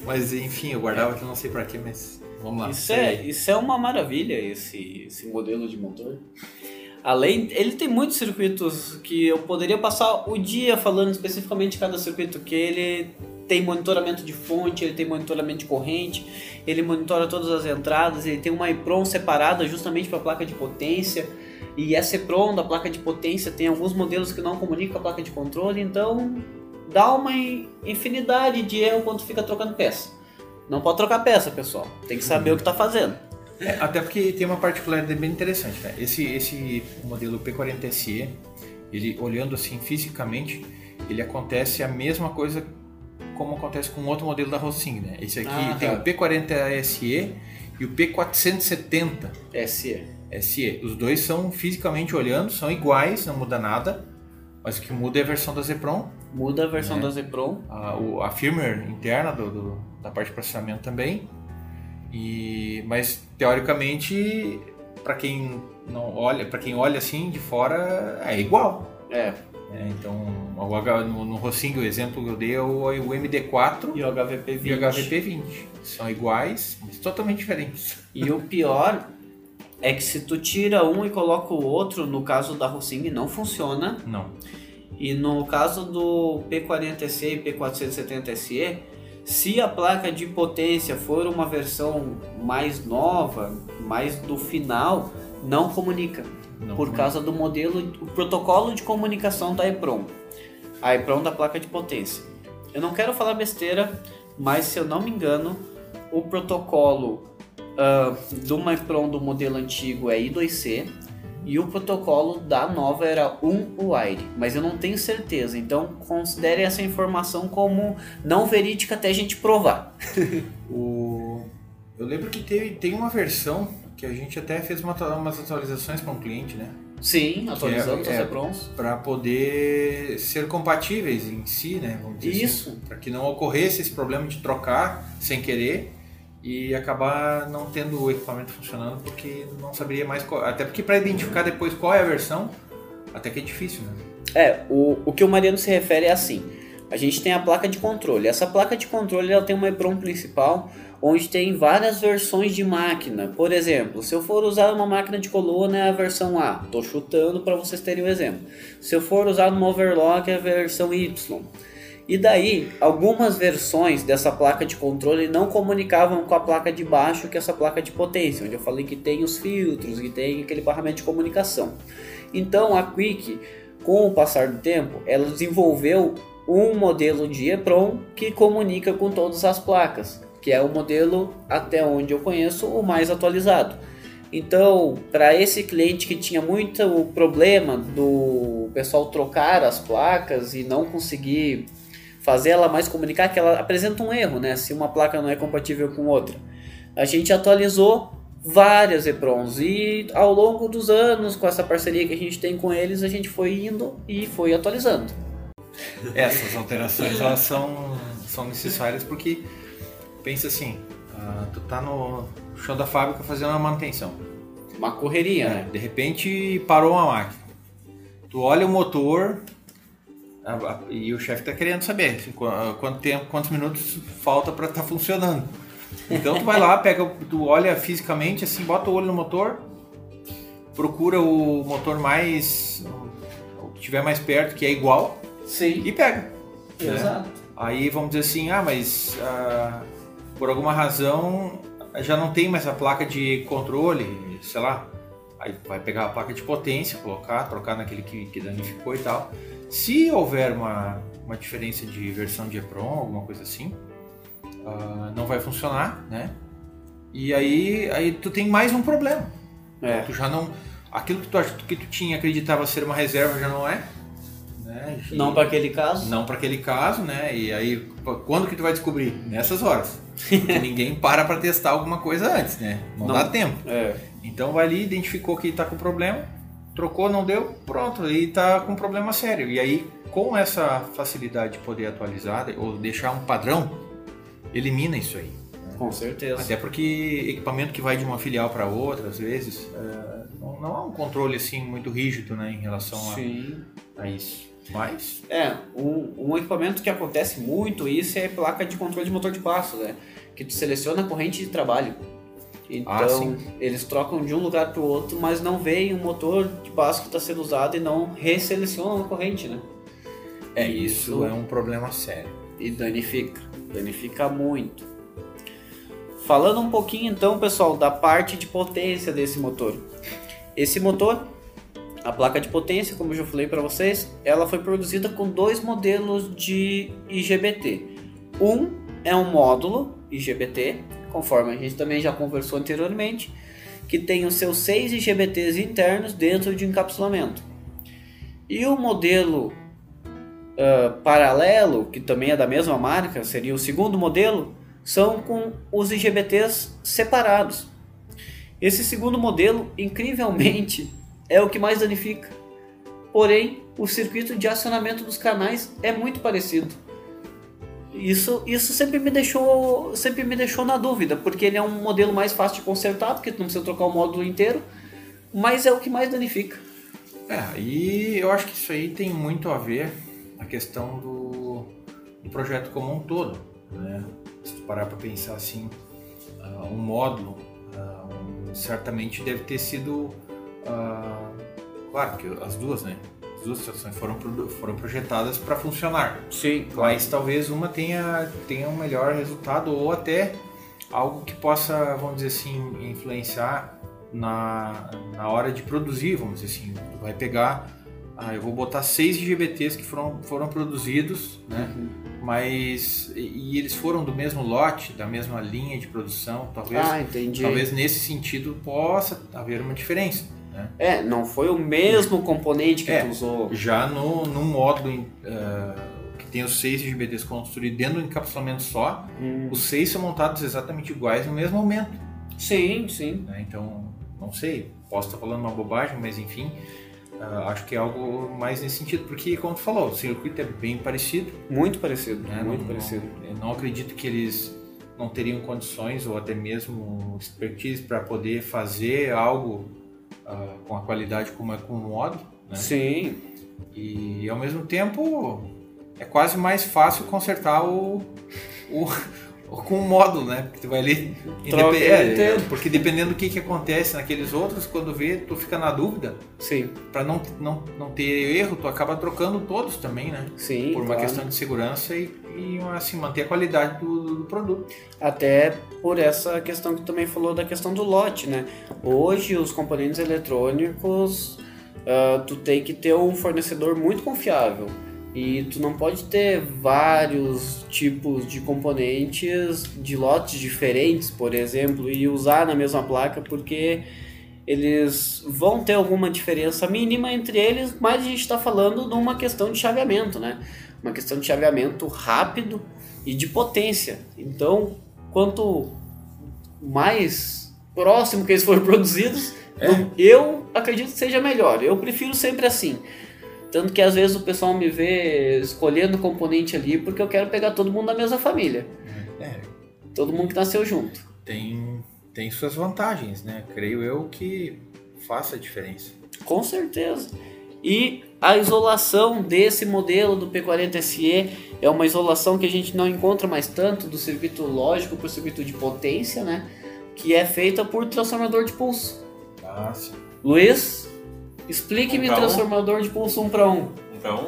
mas enfim, eu guardava que não sei pra quê, mas vamos lá. Isso é, isso é uma maravilha, esse, esse modelo de motor. Além, ele tem muitos circuitos que eu poderia passar o dia falando especificamente de cada circuito, que ele tem monitoramento de fonte, ele tem monitoramento de corrente, ele monitora todas as entradas, ele tem uma EEPROM separada justamente para a placa de potência. E essa EEPROM da placa de potência tem alguns modelos que não comunicam com a placa de controle, então dá uma infinidade de erro quando fica trocando peça. Não pode trocar peça, pessoal. Tem que saber uhum. o que está fazendo. É, até porque tem uma particularidade bem interessante, né? Esse, esse modelo P40SE, ele olhando assim fisicamente, ele acontece a mesma coisa como acontece com outro modelo da Rossing, né? Esse aqui Ah, tem tá. o P40 SE e o P470 SE. SE. Os dois são fisicamente olhando, são iguais, não muda nada. Mas o que muda é a versão da Zepron, Muda a versão É. da Zepron. a, o- a firmware interna do, do- da parte de processamento também. E, mas teoricamente, para quem não olha, para quem olha assim de fora, é igual. É. né? Então, o no, no Rossing, o exemplo que eu dei é o, o MD4 E o HVP e 20. o HVP20. São iguais, mas totalmente diferentes. E o pior é que se tu tira um e coloca o outro, no caso da Rossing não funciona. Não. E no caso do P40SE e P470SE, se a placa de potência for uma versão mais nova, mais do final, não comunica. Não por comunica. causa do modelo, o protocolo de comunicação da EPROM. A EPROM da placa de potência. Eu não quero falar besteira, mas se eu não me engano, o protocolo ah, de uma EPROM do modelo antigo é I2C e o protocolo da nova era 1WIRE, mas eu não tenho certeza, então considere essa informação como não verídica até a gente provar. O... Eu lembro que teve, tem uma versão que a gente até fez uma, umas atualizações para um cliente, né? Sim, atualizamos é- as é- EPROMs. Para poder ser compatíveis em si, né? Vamos dizer assim. Isso. Para que não ocorresse esse problema de trocar sem querer e acabar não tendo o equipamento funcionando porque não saberia mais qual. Até porque para identificar depois qual é a versão, até que é difícil, né? É, o, o que o Mariano se refere é assim: a gente tem a placa de controle. Essa placa de controle ela tem uma EPROM principal, onde tem várias versões de máquina. Por exemplo, se eu for usar uma máquina de coluna é a versão A, estou chutando para vocês terem um exemplo. Se eu for usar uma overlock é a versão Y. E daí, algumas versões dessa placa de controle não comunicavam com a placa de baixo, que é essa placa de potência, onde eu falei que tem os filtros e tem aquele barramento de comunicação. Então a Quick, com o passar do tempo, ela desenvolveu um modelo de EPROM que comunica com todas as placas, que é o modelo, até onde eu conheço, o mais atualizado. Então, para esse cliente que tinha muito problema do pessoal trocar as placas e não conseguir fazer ela mais comunicar, que ela apresenta um erro, né? Se uma placa não é compatível com outra. A gente atualizou várias EPROMs e ao longo dos anos, com essa parceria que a gente tem com eles, a gente foi indo e foi atualizando. Essas alterações elas são, são necessárias porque pensa assim, ah, tu tá no chão da fábrica fazendo uma manutenção. Uma correria, É, né? de repente parou uma máquina. Tu olha o motor a- a- e o chefe tá querendo saber assim, qu- quanto tempo, quantos minutos falta para estar funcionando. Então tu vai lá, pega, tu olha fisicamente assim, bota o olho no motor, procura o motor mais o que tiver mais perto, que é igual, Sim, e pega. né? exato. Aí vamos dizer assim, ah, mas ah, por alguma razão já não tem mais a placa de controle, sei lá. Aí vai pegar a placa de potência, colocar, trocar naquele que, que danificou e tal. Se houver uma, uma diferença de versão de EPROM, alguma coisa assim, ah, não vai funcionar, né? E aí, aí tu tem mais um problema. É. Tu já não. Aquilo que tu, que tu tinha acreditava ser uma reserva já não é. Né? E- Não para aquele caso. não para aquele caso, né? E aí, quando que tu vai descobrir? Nessas horas. Porque ninguém para para testar alguma coisa antes, né? Não, Não. dá tempo. É. Então vai ali, identificou que tá com problema, trocou, não deu, pronto, aí tá com problema sério. E aí, com essa facilidade de poder atualizar ou deixar um padrão, elimina isso aí. Com certeza. Até porque equipamento que vai de uma filial para outra, às vezes, é, não, não há um controle assim muito rígido, né, em relação a, Sim. a isso. Mas É, um, um equipamento que acontece muito isso é placa de controle de motor de passo, né? Que tu seleciona a corrente de trabalho. Então, Ah, eles trocam de um lugar para o outro, mas não veem o motor de passo que está sendo usado e não resselecionam a corrente, né? é isso é um problema sério. E danifica. Danifica muito. Falando um pouquinho então, pessoal, da parte de potência desse motor. Esse motor, a placa de potência, como eu já falei para vocês, ela foi produzida com dois modelos de IGBT. Um é um módulo IGBT, conforme a gente também já conversou anteriormente, que tem os seus seis IGBTs internos dentro de encapsulamento. E o modelo uh, paralelo, que também é da mesma marca, seria o segundo modelo, são com os IGBTs separados. Esse segundo modelo, incrivelmente, é o que mais danifica. Porém, o circuito de acionamento dos canais é muito parecido. Isso, isso sempre me deixou sempre me deixou na dúvida, porque ele é um modelo mais fácil de consertar, porque tu não precisa trocar o módulo inteiro, mas é o que mais danifica. É, e eu acho que isso aí tem muito a ver a questão do, do projeto como um todo. Né? Se tu parar para pensar assim, uh, um módulo uh, certamente deve ter sido, uh, claro que as duas, né? As duas estações foram, foram projetadas para funcionar. Sim, claro. Mas talvez uma tenha, tenha um melhor resultado ou até algo que possa, vamos dizer assim, influenciar na, na hora de produzir, vamos dizer assim. Vai pegar ah, eu vou botar seis IGBTs que foram, foram produzidos, né? Uhum. Mas e, e, eles foram do mesmo lote, da mesma linha de produção, talvez. Ah, entendi. Talvez nesse sentido possa haver uma diferença. Né? É, não foi o mesmo componente que é, tu usou. Já no, no módulo uh, que tem os seis IGBTs construídos dentro do encapsulamento só, hum. os seis são montados exatamente iguais no mesmo momento. Sim, sim. Né? Então, não sei, posso estar falando uma bobagem, mas enfim. Uh, acho que é algo mais nesse sentido, porque, como tu falou, o circuito é bem parecido. Muito parecido, né? muito não, parecido. Não, não acredito que eles não teriam condições ou até mesmo expertise para poder fazer algo uh, com a qualidade como é com o módulo. Né? Sim. E ao mesmo tempo é quase mais fácil consertar o, o, com um módulo, né? Porque tu vai ali. Troca é, é, porque dependendo do que, que acontece naqueles outros, quando vê, tu fica na dúvida. Sim. Para não, não, não ter erro, tu acaba trocando todos também, né? Sim. Por uma claro. questão de segurança e, e assim, manter a qualidade do, do, produto. Até por essa questão que tu também falou da questão do lote, né? Hoje os componentes eletrônicos, uh, tu tem que ter um fornecedor muito confiável. E tu não pode ter vários tipos de componentes de lotes diferentes, por exemplo, e usar na mesma placa, porque eles vão ter alguma diferença mínima entre eles, mas a gente está falando de uma questão de chaveamento, né? Uma questão de chaveamento rápido e de potência. Então, quanto mais próximo que eles forem produzidos, é. eu acredito que seja melhor. Eu prefiro sempre assim. Tanto que às vezes o pessoal me vê escolhendo componente ali porque eu quero pegar todo mundo da mesma família. É. Todo mundo que nasceu junto. Tem, tem suas vantagens, né? Creio eu que faça a diferença. Com certeza. E a isolação desse modelo do P40SE é uma isolação que a gente não encontra mais tanto do circuito lógico para o circuito de potência, né? Que é feita por transformador de pulso. Ah, sim. Luiz, Explique-me um transformador um. de pulso 1 para 1. 1 para 1?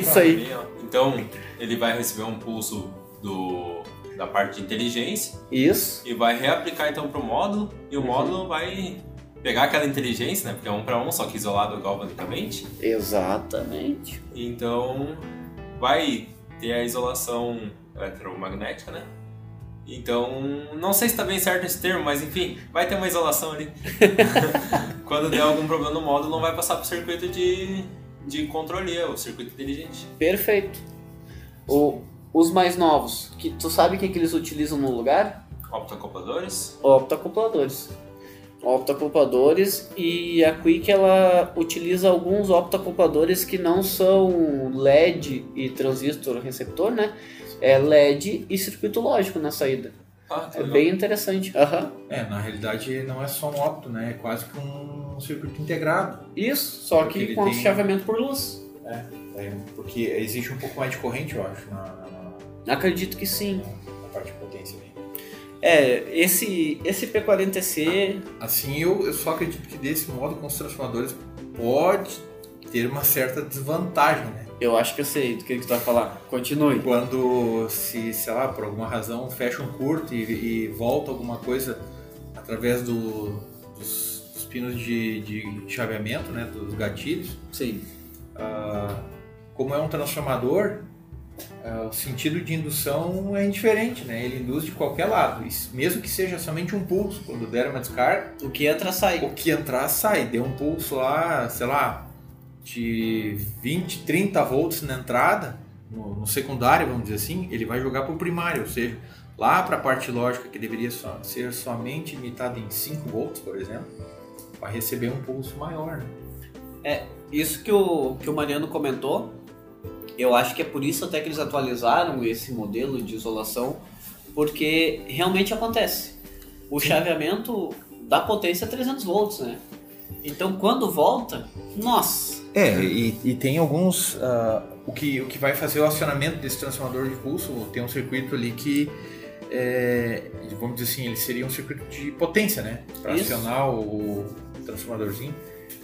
Isso aí. Então, ele vai receber um pulso do, da parte de inteligência. Isso. E vai reaplicar então para o módulo. E o uhum. módulo vai pegar aquela inteligência, né? Porque é 1 para 1, só que isolado galvanicamente. Exatamente. Então, vai ter a isolação eletromagnética, né? Então, não sei se está bem certo esse termo, mas enfim, vai ter uma isolação ali. Quando der algum problema no módulo, não vai passar para o circuito de, de controle, é o circuito inteligente. Perfeito. O, os mais novos, que tu sabe o que, que eles utilizam no lugar? Optacopladores? Optacopladores. Optacopladores e a Quick ela utiliza alguns optacopladores que não são LED e transistor receptor, né? É LED e circuito lógico na saída. Ah, é bem interessante. Uhum. É, na realidade não é só um opto, né? É quase que um circuito integrado. Isso, só porque que com tem... chaveamento por luz. É, é, porque existe um pouco mais de corrente, eu acho. Na, na... Acredito que sim. Na, na parte de potência ali. É, esse, esse P40C. Assim, eu, eu só acredito que desse modo com os transformadores pode ter uma certa desvantagem, né? Eu acho que eu sei do que, que tu vai falar. Continue. Quando se, sei lá, por alguma razão fecha um curto e, e volta alguma coisa através do, dos, dos, pinos de, de chaveamento, né, dos gatilhos. Sim. Uh, como é um transformador, uh, o sentido de indução é indiferente, né? Ele induz de qualquer lado, mesmo que seja somente um pulso. Quando der uma descarga, o que entra sai. O que entrar sai. Deu um pulso lá, sei lá, de 20, 30 volts na entrada, no, no secundário, vamos dizer assim, ele vai jogar para o primário, ou seja, lá para a parte lógica que deveria só, ser somente limitada em 5 volts, por exemplo, vai receber um pulso maior. Né? É, isso que o, que o Mariano comentou, eu acho que é por isso até que eles atualizaram esse modelo de isolação, porque realmente acontece. O Sim. chaveamento da potência é 300 volts, né? Então quando volta, nossa! É, e, e tem alguns. Uh, o, que, o que vai fazer o acionamento desse transformador de pulso, tem um circuito ali que. É, vamos dizer assim, ele seria um circuito de potência, né? Para acionar o, transformadorzinho,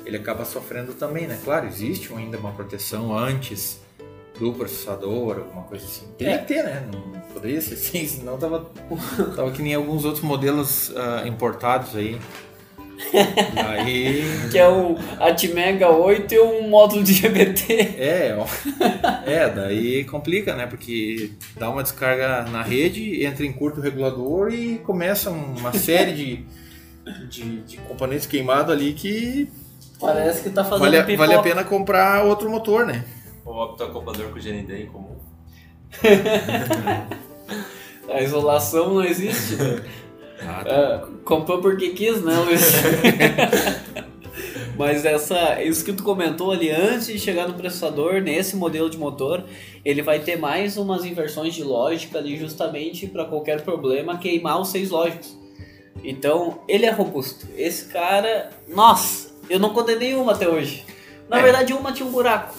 ele acaba sofrendo também, né? Claro, existe ainda uma proteção antes do processador, alguma coisa assim. Teria que ter, né? Não poderia ser assim, senão tava, tava que nem alguns outros modelos uh, importados aí. Aí... que é o Atmega 8 e um módulo de GBT. É, é, daí complica, né? Porque dá uma descarga na rede, entra em curto regulador e começa uma série de, de, de componentes queimados ali que. Parece que tá fazendo vale, vale a pena comprar outro motor, né? Ou optocoupador com GND em comum. a isolação não existe, né? Ah, tá. uh, comprou porque quis, né, Luiz? Mas essa, isso que tu comentou ali, antes de chegar no processador, nesse modelo de motor, ele vai ter mais umas inversões de lógica ali justamente para qualquer problema queimar os seis lógicos. Então, ele é robusto. Esse cara, nossa, eu não condenei uma até hoje. Na é. verdade, uma tinha um buraco.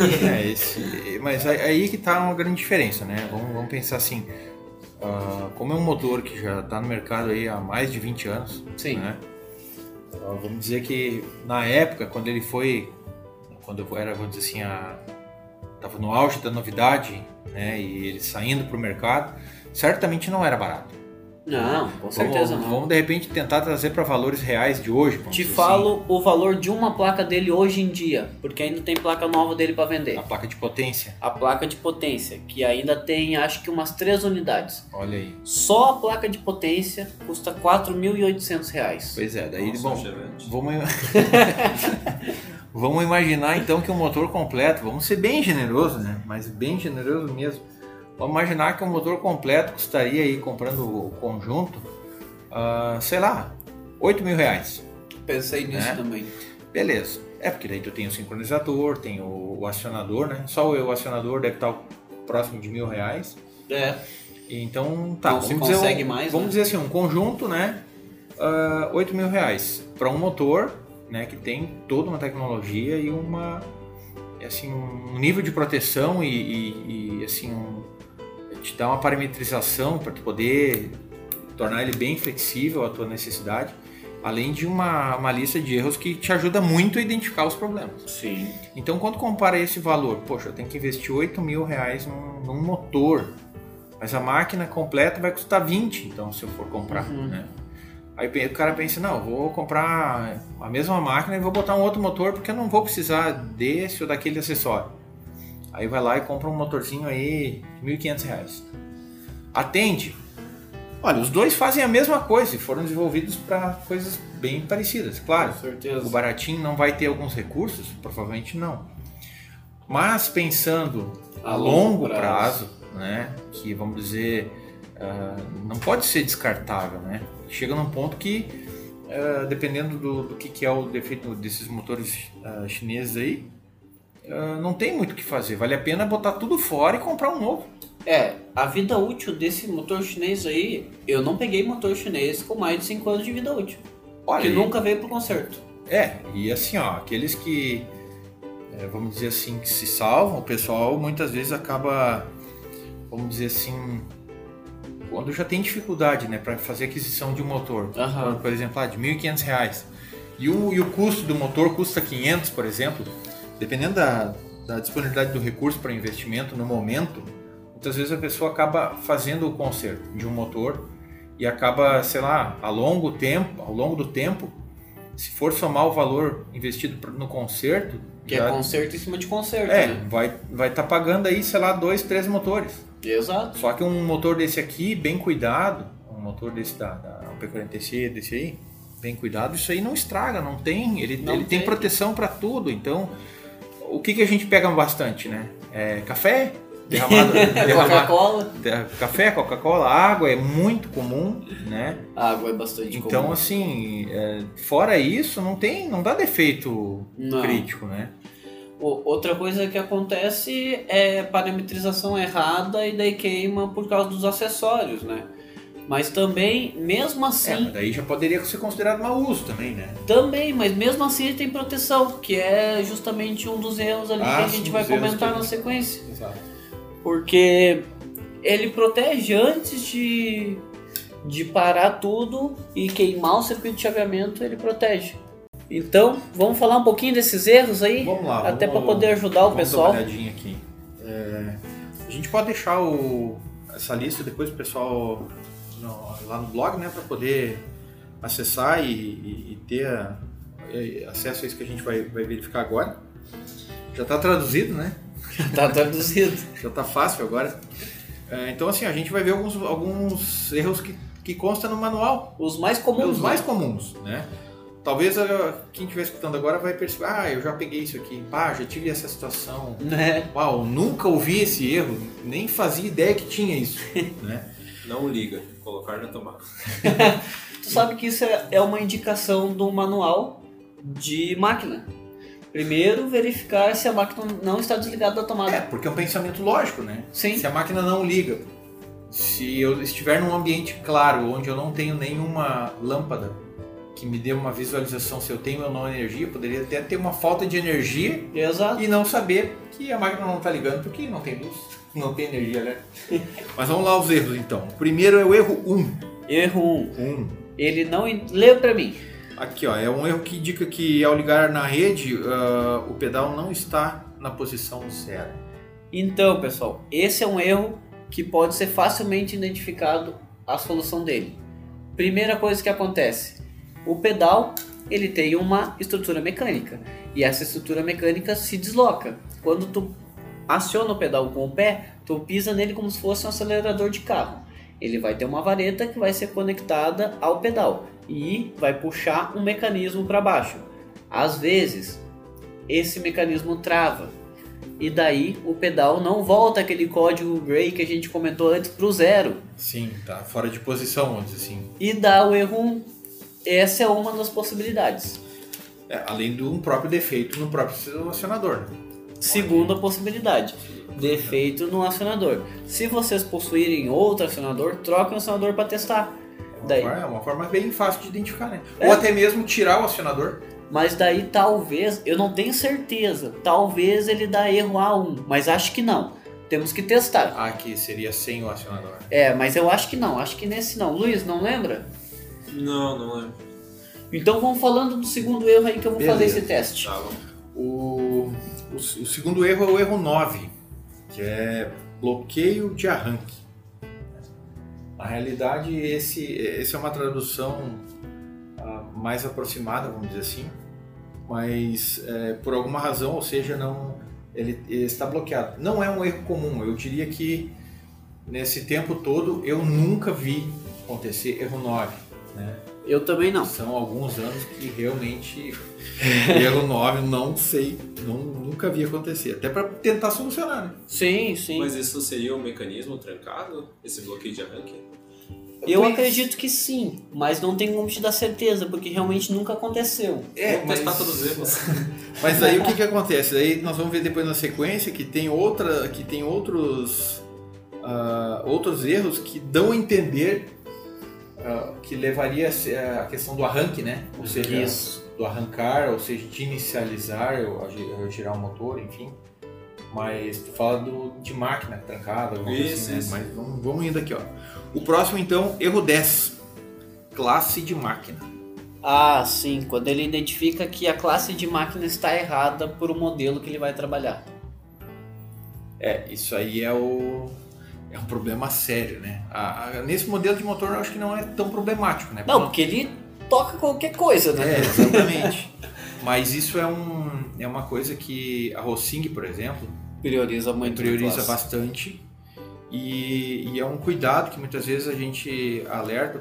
é, esse, mas aí que tá uma grande diferença, né? Vamos, vamos pensar assim, uh, como é um motor que já está no mercado aí há mais de 20 anos, Sim. né? Uh, vamos dizer que na época, quando ele foi, quando eu era, vamos dizer assim, a, tava no auge da novidade, né? E ele saindo para o mercado, certamente não era barato. Não, com certeza vamos, não. Vamos de repente tentar trazer para valores reais de hoje. Te falo assim. o valor de uma placa dele hoje em dia, porque ainda tem placa nova dele para vender. A placa de potência. A placa de potência, que ainda tem acho que umas três unidades. Olha aí. Só a placa de potência custa R$ 4.800. Pois é, daí Nossa, bom, vamos Vamos imaginar então que o motor completo, vamos ser bem generoso, né? Mas bem generoso mesmo Vamos imaginar que um motor completo custaria aí, comprando o conjunto, uh, sei lá, 8 mil reais. Pensei nisso né? também. Beleza. É porque daí tu tem o sincronizador, tem o, o acionador, né? Só o, o, acionador deve estar próximo de mil reais. É. Então, tá. Não vamos dizer, consegue mais, Vamos né? dizer assim, um conjunto, né? Uh, ah, 8 mil reais para um motor, né? Que tem toda uma tecnologia e uma assim um nível de proteção e, e, e assim um, te dá uma parametrização para tu poder tornar ele bem flexível à tua necessidade, além de uma, uma lista de erros que te ajuda muito a identificar os problemas. Sim. Então, quando compara esse valor, poxa, eu tenho que investir 8 mil reais num, num motor, mas a máquina completa vai custar 20, então, se eu for comprar, uhum. né? Aí o cara pensa, não, vou comprar a mesma máquina e vou botar um outro motor porque eu não vou precisar desse ou daquele acessório. Aí vai lá e compra um motorzinho aí de R$ 1.500. Atende. Olha, os dois fazem a mesma coisa e foram desenvolvidos para coisas bem parecidas. Claro, Com certeza. o baratinho não vai ter alguns recursos? Provavelmente não. Mas pensando a, a longo prazo, prazo, né, que vamos dizer, uh, não pode ser descartável, né? Chega num ponto que, uh, dependendo do, do que, que, é o defeito desses motores uh, chineses aí, uh, não tem muito o que fazer. Vale a pena botar tudo fora e comprar um novo. É, a vida útil desse motor chinês aí, eu não peguei motor chinês com mais de 5 anos de vida útil. Olha, que nunca veio pro conserto. É, e assim, ó, aqueles que, é, vamos dizer assim, que se salvam, o pessoal muitas vezes acaba, vamos dizer assim, quando já tem dificuldade, né, para fazer aquisição de um motor, uhum. por, por, exemplo, ah, de R$ 1.500, e o, e o custo do motor custa 500, por exemplo, dependendo da, da disponibilidade do recurso para investimento no momento, muitas vezes a pessoa acaba fazendo o conserto de um motor e acaba, sei lá, a longo tempo, ao longo do tempo, se for somar o valor investido no conserto, que é já, é conserto em cima de conserto, é, né? vai vai estar tá pagando aí, sei lá, dois, três motores. Exato. Só que um motor desse aqui, bem cuidado, um motor desse da, da P40C, desse aí, bem cuidado, isso aí não estraga, não tem, ele, não ele tem. tem proteção para tudo, então o que, que a gente pega bastante, né? É café, derramado, derramado Coca-Cola. café, Coca-Cola, água é muito comum, né? Água é bastante Então, comum. assim, é, fora isso, não tem, não dá defeito Não. crítico, né? Outra coisa que acontece é parametrização errada e daí queima por causa dos acessórios, né? Mas também, mesmo É, assim, mas daí já poderia ser considerado mau uso também, né? também, mas mesmo assim ele tem proteção, que é justamente um dos erros ali Ah, que a gente vai comentar que na sequência. Exato. Porque ele protege antes de, de parar tudo e queimar o circuito de chaveamento, ele protege. Então, vamos falar um pouquinho desses erros aí? Vamos lá. Até para poder ajudar o vamos pessoal. Dar uma olhadinha aqui. É, a gente pode deixar o- essa lista depois pro pessoal no- lá no blog, né? Para poder acessar e, e- e ter a- e acesso a isso que a gente vai, vai verificar agora. Já está traduzido, né? Tá traduzido. Já tá fácil agora. É, então, assim, a gente vai ver alguns, alguns erros que, que constam no manual. Os mais comuns. Os mais né? comuns, né? Talvez ah, quem estiver escutando agora vai perceber, ah, eu já peguei isso aqui, pá, já tive essa situação. Né? Uau, nunca ouvi esse erro, nem fazia ideia que tinha isso, né? Não liga, colocar na tomada. Tu sabe que isso é é uma indicação do manual de máquina. Primeiro, verificar se a máquina não está desligada da É, tomada. porque é um pensamento lógico, né? Sim. Se a máquina não liga, se eu estiver num ambiente claro, onde eu não tenho nenhuma lâmpada que me dê uma visualização se eu tenho ou não energia, eu poderia até ter uma falta de energia Exato. e não saber que a máquina não está ligando porque não tem luz, não tem energia elétrica. Mas vamos lá os erros então. O primeiro é o erro 1. Erro 1. Um. Ele não. Lê pra mim. Aqui ó, é um erro que indica que ao ligar na rede ah, o pedal não está na posição zero. Então, pessoal, esse é um erro que pode ser facilmente identificado a solução dele. Primeira coisa que acontece, o pedal ele tem uma estrutura mecânica e essa estrutura mecânica se desloca. Quando tu aciona o pedal com o pé, tu pisa nele como se fosse um acelerador de carro. Ele vai ter uma vareta que vai ser conectada ao pedal e vai puxar um mecanismo para baixo. Às vezes, esse mecanismo trava e daí o pedal não volta aquele código gray que a gente comentou antes pro zero Sim, tá fora de posição, vamos dizer assim. e dá o erro 1. Essa é uma das possibilidades. É, além de um próprio defeito no próprio acionador. né? Segunda possibilidade, defeito no acionador. Se vocês possuírem outro acionador, troquem o acionador para testar. É uma, Daí. forma, é uma forma bem fácil de identificar, né? É. Ou até mesmo tirar o acionador. Mas daí talvez, eu não tenho certeza, talvez ele dá erro A1, mas acho que não. Temos que testar. Ah, que seria sem o acionador. É, mas eu acho que não, acho que nesse não. Luiz, não lembra? Não, não lembro. Então vamos falando do segundo erro aí que eu vou fazer Beleza. esse teste. Tá bom. O, o, o segundo erro é o erro 9, que é bloqueio de arranque. Na realidade, esse, esse é uma tradução ah, mais aproximada, vamos dizer assim, mas é, por alguma razão, ou seja, não ele, ele está bloqueado. Não é um erro comum, eu diria que nesse tempo todo eu nunca vi acontecer erro 9. Né? Eu também não. São alguns anos que realmente erro 9 não sei, não, nunca vi acontecer. Até para tentar solucionar, né? Sim, sim. Mas isso seria um mecanismo trancado? Esse bloqueio de arranque? Eu Pois- acredito que sim, mas não tenho como te dar certeza, porque realmente nunca aconteceu. É, Vamos testar todos os erros. Mas aí o que, que acontece? Aí nós vamos ver depois na sequência que tem outra, que tem outros, ah, outros erros que dão a entender ah, que levaria a questão do arranque, né? Ou seja, Isso. do arrancar, ou seja, de inicializar, ou agi- ou retirar o motor, enfim. Mas tu fala do, de máquina trancada, alguma coisa Isso, assim, né? isso. Mas vamos, vamos indo aqui, ó. O próximo então, erro 10. Classe de máquina. Ah, sim, quando ele identifica que a classe de máquina está errada por o modelo que ele vai trabalhar. É, isso aí é o é um problema sério, né? A- a- nesse modelo de motor eu acho que não é tão problemático, né? Não, porque ele toca qualquer coisa, né? É, exatamente. Mas isso é, um, é uma coisa que a Rossing, por exemplo, Prioriza muito. prioriza bastante. E, e é um cuidado que muitas vezes a gente alerta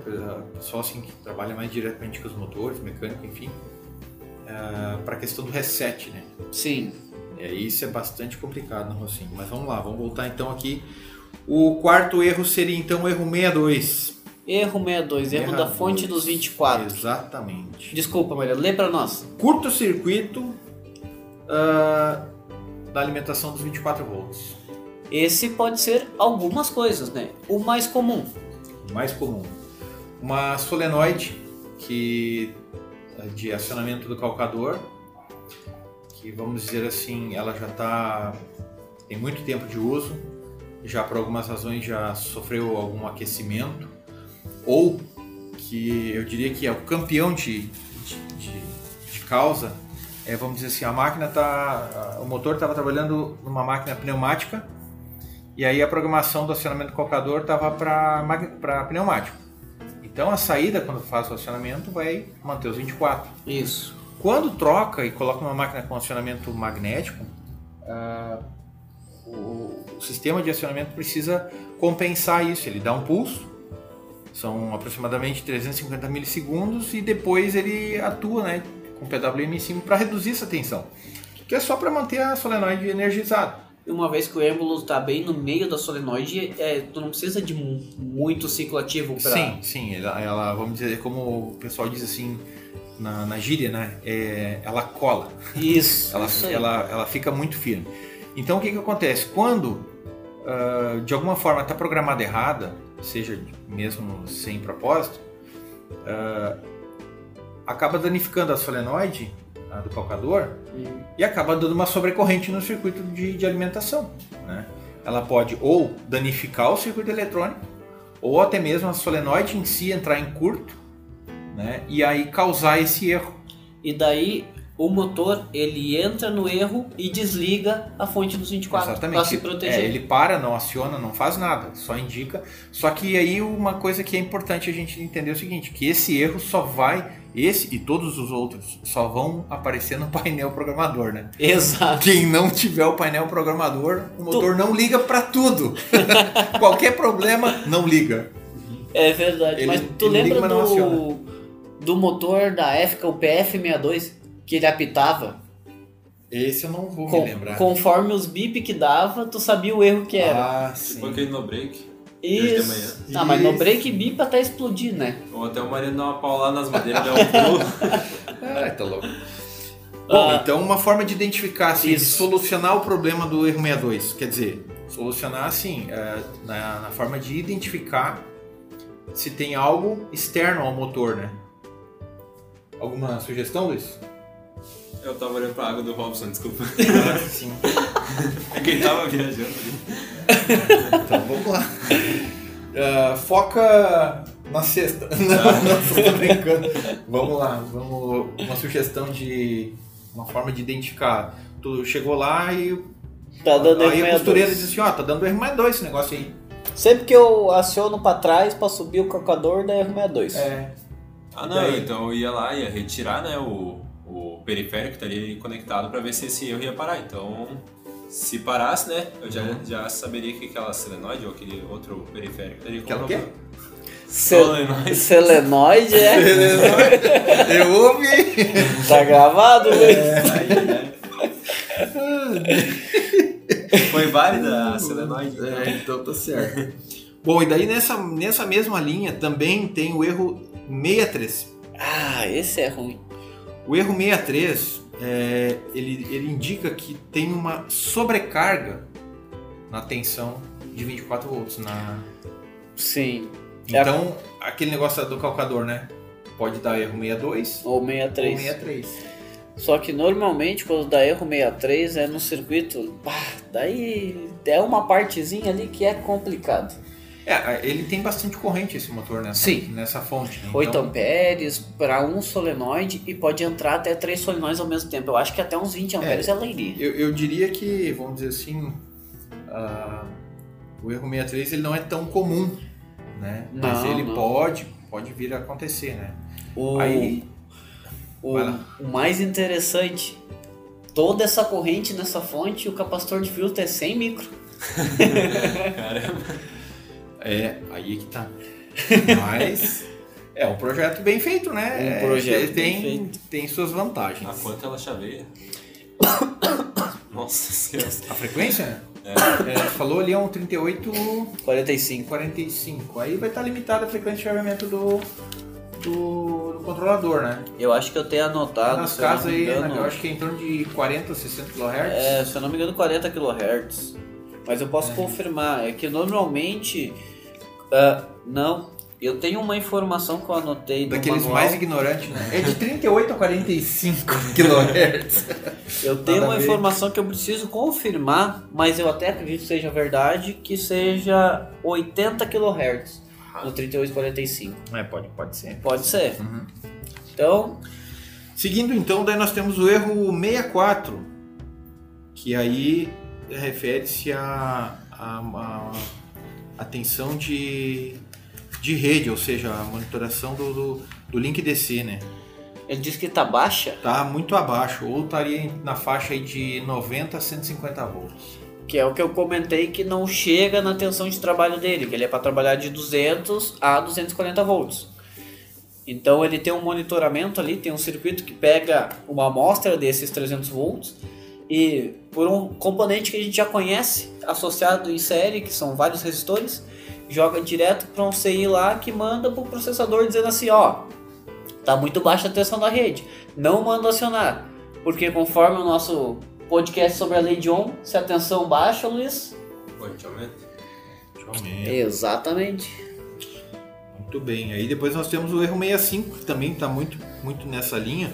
pessoal assim, que trabalha mais diretamente com os motores, mecânico, enfim, para a questão do reset, né? Sim. É, isso é bastante complicado no Rocinho. Mas vamos lá, vamos voltar então aqui. O quarto erro seria então o erro 62. Erro 62, erro da fonte dos 24. Exatamente. Desculpa, Maria, lê pra nós. Curto-circuito ah, da alimentação dos 24 volts. Esse pode ser algumas coisas, né? O mais comum. mais comum. Uma solenoide que é de acionamento do calcador, que vamos dizer assim, ela já está tem muito tempo de uso, já por algumas razões já sofreu algum aquecimento, ou que eu diria que é o campeão de, de, de, de causa, é, vamos dizer assim, a máquina tá, o motor estava trabalhando numa máquina pneumática e aí a programação do acionamento do calcador estava para pneumático. Então a saída quando faz o acionamento vai manter os 24. Isso. Quando troca e coloca uma máquina com acionamento magnético, ah, o, o sistema de acionamento precisa compensar isso. Ele dá um pulso, são aproximadamente 350 milissegundos e depois ele atua, né, com o PWM em cima para reduzir essa tensão, que é só para manter a solenoide energizada. Uma vez que o êmbolo está bem no meio da solenoide, é, tu não precisa de mu- muito ciclo ativo para. Sim, sim, ela, ela, vamos dizer, como o pessoal diz assim na, na gíria, né, é, ela cola. Isso. ela, isso ela, ela fica muito firme. Então o que, que acontece? Quando ah, de alguma forma está programada errada, seja mesmo sem propósito, ah, acaba danificando a solenoide a do calcador e acaba dando uma sobrecorrente no circuito de, de alimentação. né? Ela pode ou danificar o circuito eletrônico ou até mesmo a solenoide em si entrar em curto né? e aí causar esse erro. E daí o motor ele entra no erro e desliga a fonte dos 24 para se proteger. É, ele para, não aciona, não faz nada, só indica. Só que aí uma coisa que é importante a gente entender é o seguinte, que esse erro só vai, esse e todos os outros, só vão aparecer no painel programador, né? Exato. Quem não tiver o painel programador, o motor não liga para tudo. Qualquer problema, não liga. É verdade. Ele- mas tu liga, lembra não do, do motor da Éfica, o PF62, que ele apitava? Esse eu não vou Com- me lembrar. conforme os bip que dava, tu sabia o erro que era. Ah, sim. Tipo aquele no break. de. Isso. Ah, mas no break bip até explodir, né? Ou até o marido dar uma paulada nas madeiras e dar um pulo. Ah, tá louco. Bom, Ah, então uma forma de identificar, assim, de Isso. solucionar o problema do erro 62. Quer dizer, solucionar assim, é, na, na forma de identificar se tem algo externo ao motor, né? Alguma sugestão, Luiz? Eu tava olhando pra água do Robson, desculpa. Sim. É que ele tava viajando ali. Então vamos lá. Ah, foca na sexta. Não, não, tô brincando. Vamos lá, vamos. Uma sugestão de. Uma forma de identificar. Tu chegou lá e Tá dando aí a costureira 62. diz assim, ó, tá dando erro mais dois esse negócio aí. Sempre que eu aciono pra trás pra subir o calcador, dá erro 62. É. Ah, não, Daí? então eu ia lá, ia retirar, né, o, o periférico que estaria ali conectado pra ver se esse erro ia parar. Então, se parasse, né, eu já, já saberia que aquela selenoide ou aquele outro periférico estaria com Aquela o quê? problema. Sel- Solenoide. Selenoide, é? Eu ouvi! tá gravado, Luiz? Foi válida a selenoide? então? É, então tá certo. Bom, e daí nessa, nessa mesma linha também tem o erro 63. Ah, esse é ruim. O erro 63, é, ele, ele indica que tem uma sobrecarga na tensão de 24 volts. Na... Sim. É. Então, aquele negócio do calcador, né? Pode dar erro 62 Ou ou 63. 63. Só que normalmente quando dá erro 63 é no circuito. Bah, daí é uma partezinha ali que é complicado. É, ele tem bastante corrente esse motor nessa, Sim. nessa fonte. Né? 8 Então, amperes para um solenoide e pode entrar até três solenoides ao mesmo tempo. Eu acho que até uns 20 amperes ela iria. eu, eu diria que, vamos dizer assim, ah, o erro 63 ele não é tão comum, né? Mas Não, ele não. pode, pode vir a acontecer, né? O, Aí, o, o mais interessante, toda essa corrente nessa fonte, o capacitor de filtro é 100 micro. Caramba. É, aí é que tá. Mas é um projeto bem feito, né? Um É, projeto tem, bem feito. tem suas vantagens. A quanto ela chaveia? Nossa senhora. A frequência? É. É, falou ali é um 38 45. 45. Aí vai estar limitada a frequência de chaveamento do, do, do controlador, né? Eu acho que eu tenho anotado. Nas casas aí, engano, né, eu acho que é em torno de 40, 60 kHz. É, se eu não me engano, 40 kHz. Mas eu posso É. confirmar. É que normalmente. Ah, não. Eu tenho uma informação que eu anotei do Daqueles manual. mais ignorantes, né? É de 38 a 45 kHz. Eu tenho Nada uma informação que eu preciso confirmar, mas eu até acredito que seja verdade, que seja 80 kHz no 3845. É, pode, pode ser. Pode ser. Uhum. Então, Seguindo então, daí nós temos o erro 64, que aí refere-se a, a, a, a tensão de, de rede, ou seja, a monitoração do, do, do link DC, né? ele diz que tá baixa, Tá muito abaixo, ou estaria na faixa de 90 a 150 volts. que é o que eu comentei que não chega na tensão de trabalho dele, que ele é para trabalhar de 200 a 240 volts. Então ele tem um monitoramento ali, tem um circuito que pega uma amostra desses 300 volts e por um componente que a gente já conhece, associado em série, que são vários resistores, joga direto para um CI lá que manda para o processador dizendo assim, ó, tá muito baixa a tensão da rede, não manda acionar, porque conforme o nosso podcast sobre a lei de Ohm, se a tensão baixa, Luiz, aumenta. exatamente. Muito bem. Aí depois nós temos o erro 65, que também está muito, muito nessa linha,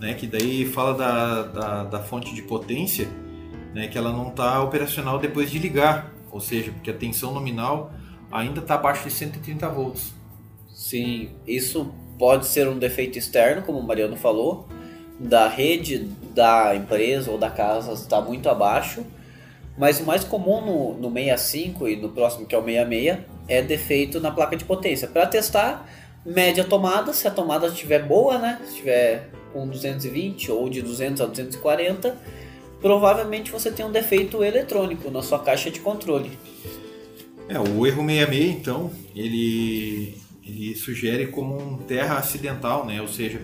né? Que daí fala da, da, da fonte de potência, né? Que ela não está operacional depois de ligar, ou seja, porque a tensão nominal ainda está abaixo de 130 volts. Sim, isso pode ser um defeito externo, como o Mariano falou, da rede da empresa ou da casa está muito abaixo, mas o mais comum no, no 65 e no próximo que é o 66 é defeito na placa de potência. Para testar, média tomada, se a tomada estiver boa, né? Se estiver com 220 ou de 200 a 240, provavelmente você tem um defeito eletrônico na sua caixa de controle. É, o erro 66, então, ele, ele sugere como um terra acidental, né? Ou seja,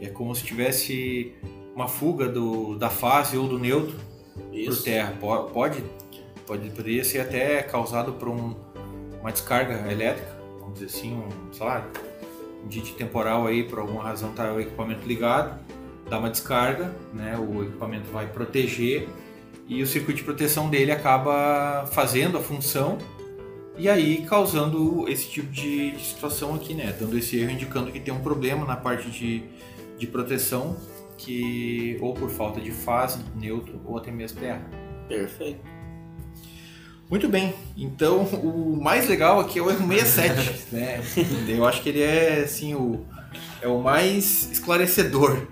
é como se tivesse uma fuga do, da fase ou do neutro por terra. Po- Pode, pode, poderia ser até causado por um, uma descarga elétrica, vamos dizer assim, um, sei lá, dite temporal aí, por alguma razão tá o equipamento ligado, dá uma descarga, né? O equipamento vai proteger e o circuito de proteção dele acaba fazendo a função e aí causando esse tipo de, de situação aqui, né? Dando esse erro indicando que tem um problema na parte de, de proteção que ou por falta de fase, neutro ou até mesmo terra. Perfeito. Muito bem, então o mais legal aqui é o erro 67, né? Eu acho que ele é assim o é o mais esclarecedor,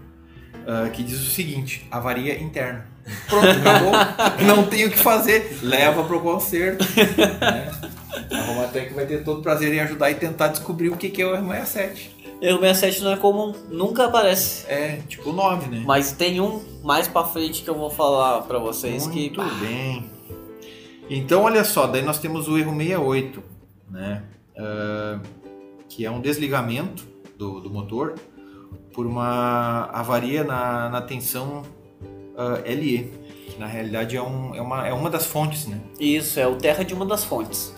ah, que diz o seguinte: avaria interna. Pronto, acabou. Não tem o que fazer, leva pro conserto. Né? A Romatec vai ter todo o prazer em ajudar e tentar descobrir o que que é o erro 67. Erro 67 não é comum, nunca aparece. É tipo 9, né? Mas tem um mais pra frente que eu vou falar pra vocês que Muito bem. Então, olha só, daí nós temos o erro 68, né? Ah, que é um desligamento do, do motor por uma avaria na, na tensão ah, LE, que na realidade é, um, é, uma, é uma das fontes, né? isso é o terra de uma das fontes.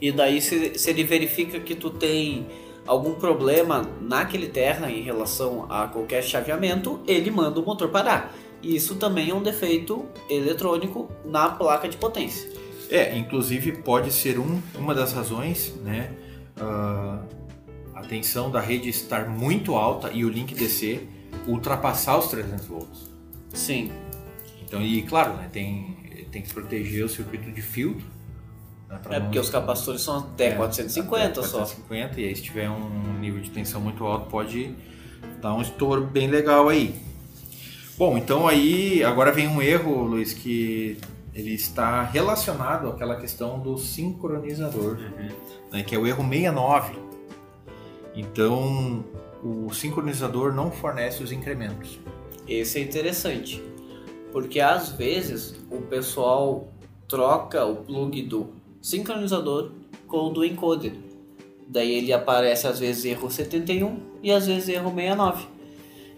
E daí se, se ele verifica que tu tem algum problema naquele terra em relação a qualquer chaveamento, ele manda o motor parar. Isso também é um defeito eletrônico na placa de potência. É, inclusive pode ser um, uma das razões, né? ah, a tensão da rede estar muito alta e o link DC ultrapassar os 300 volts. Sim, Então, e claro, né, tem, tem que proteger o circuito de filtro. Né, é não- porque os capacitores são até é, 450 até só. 450, e aí se tiver um nível de tensão muito alto pode dar um estouro bem legal aí. Bom, então aí agora vem um erro, Luiz, que ele está relacionado àquela questão do sincronizador, né, que é o erro 69. Então, o sincronizador não fornece os incrementos. Esse é interessante, porque às vezes o pessoal troca o plug do sincronizador com o do encoder. Daí ele aparece às vezes erro 71 e às vezes erro 69.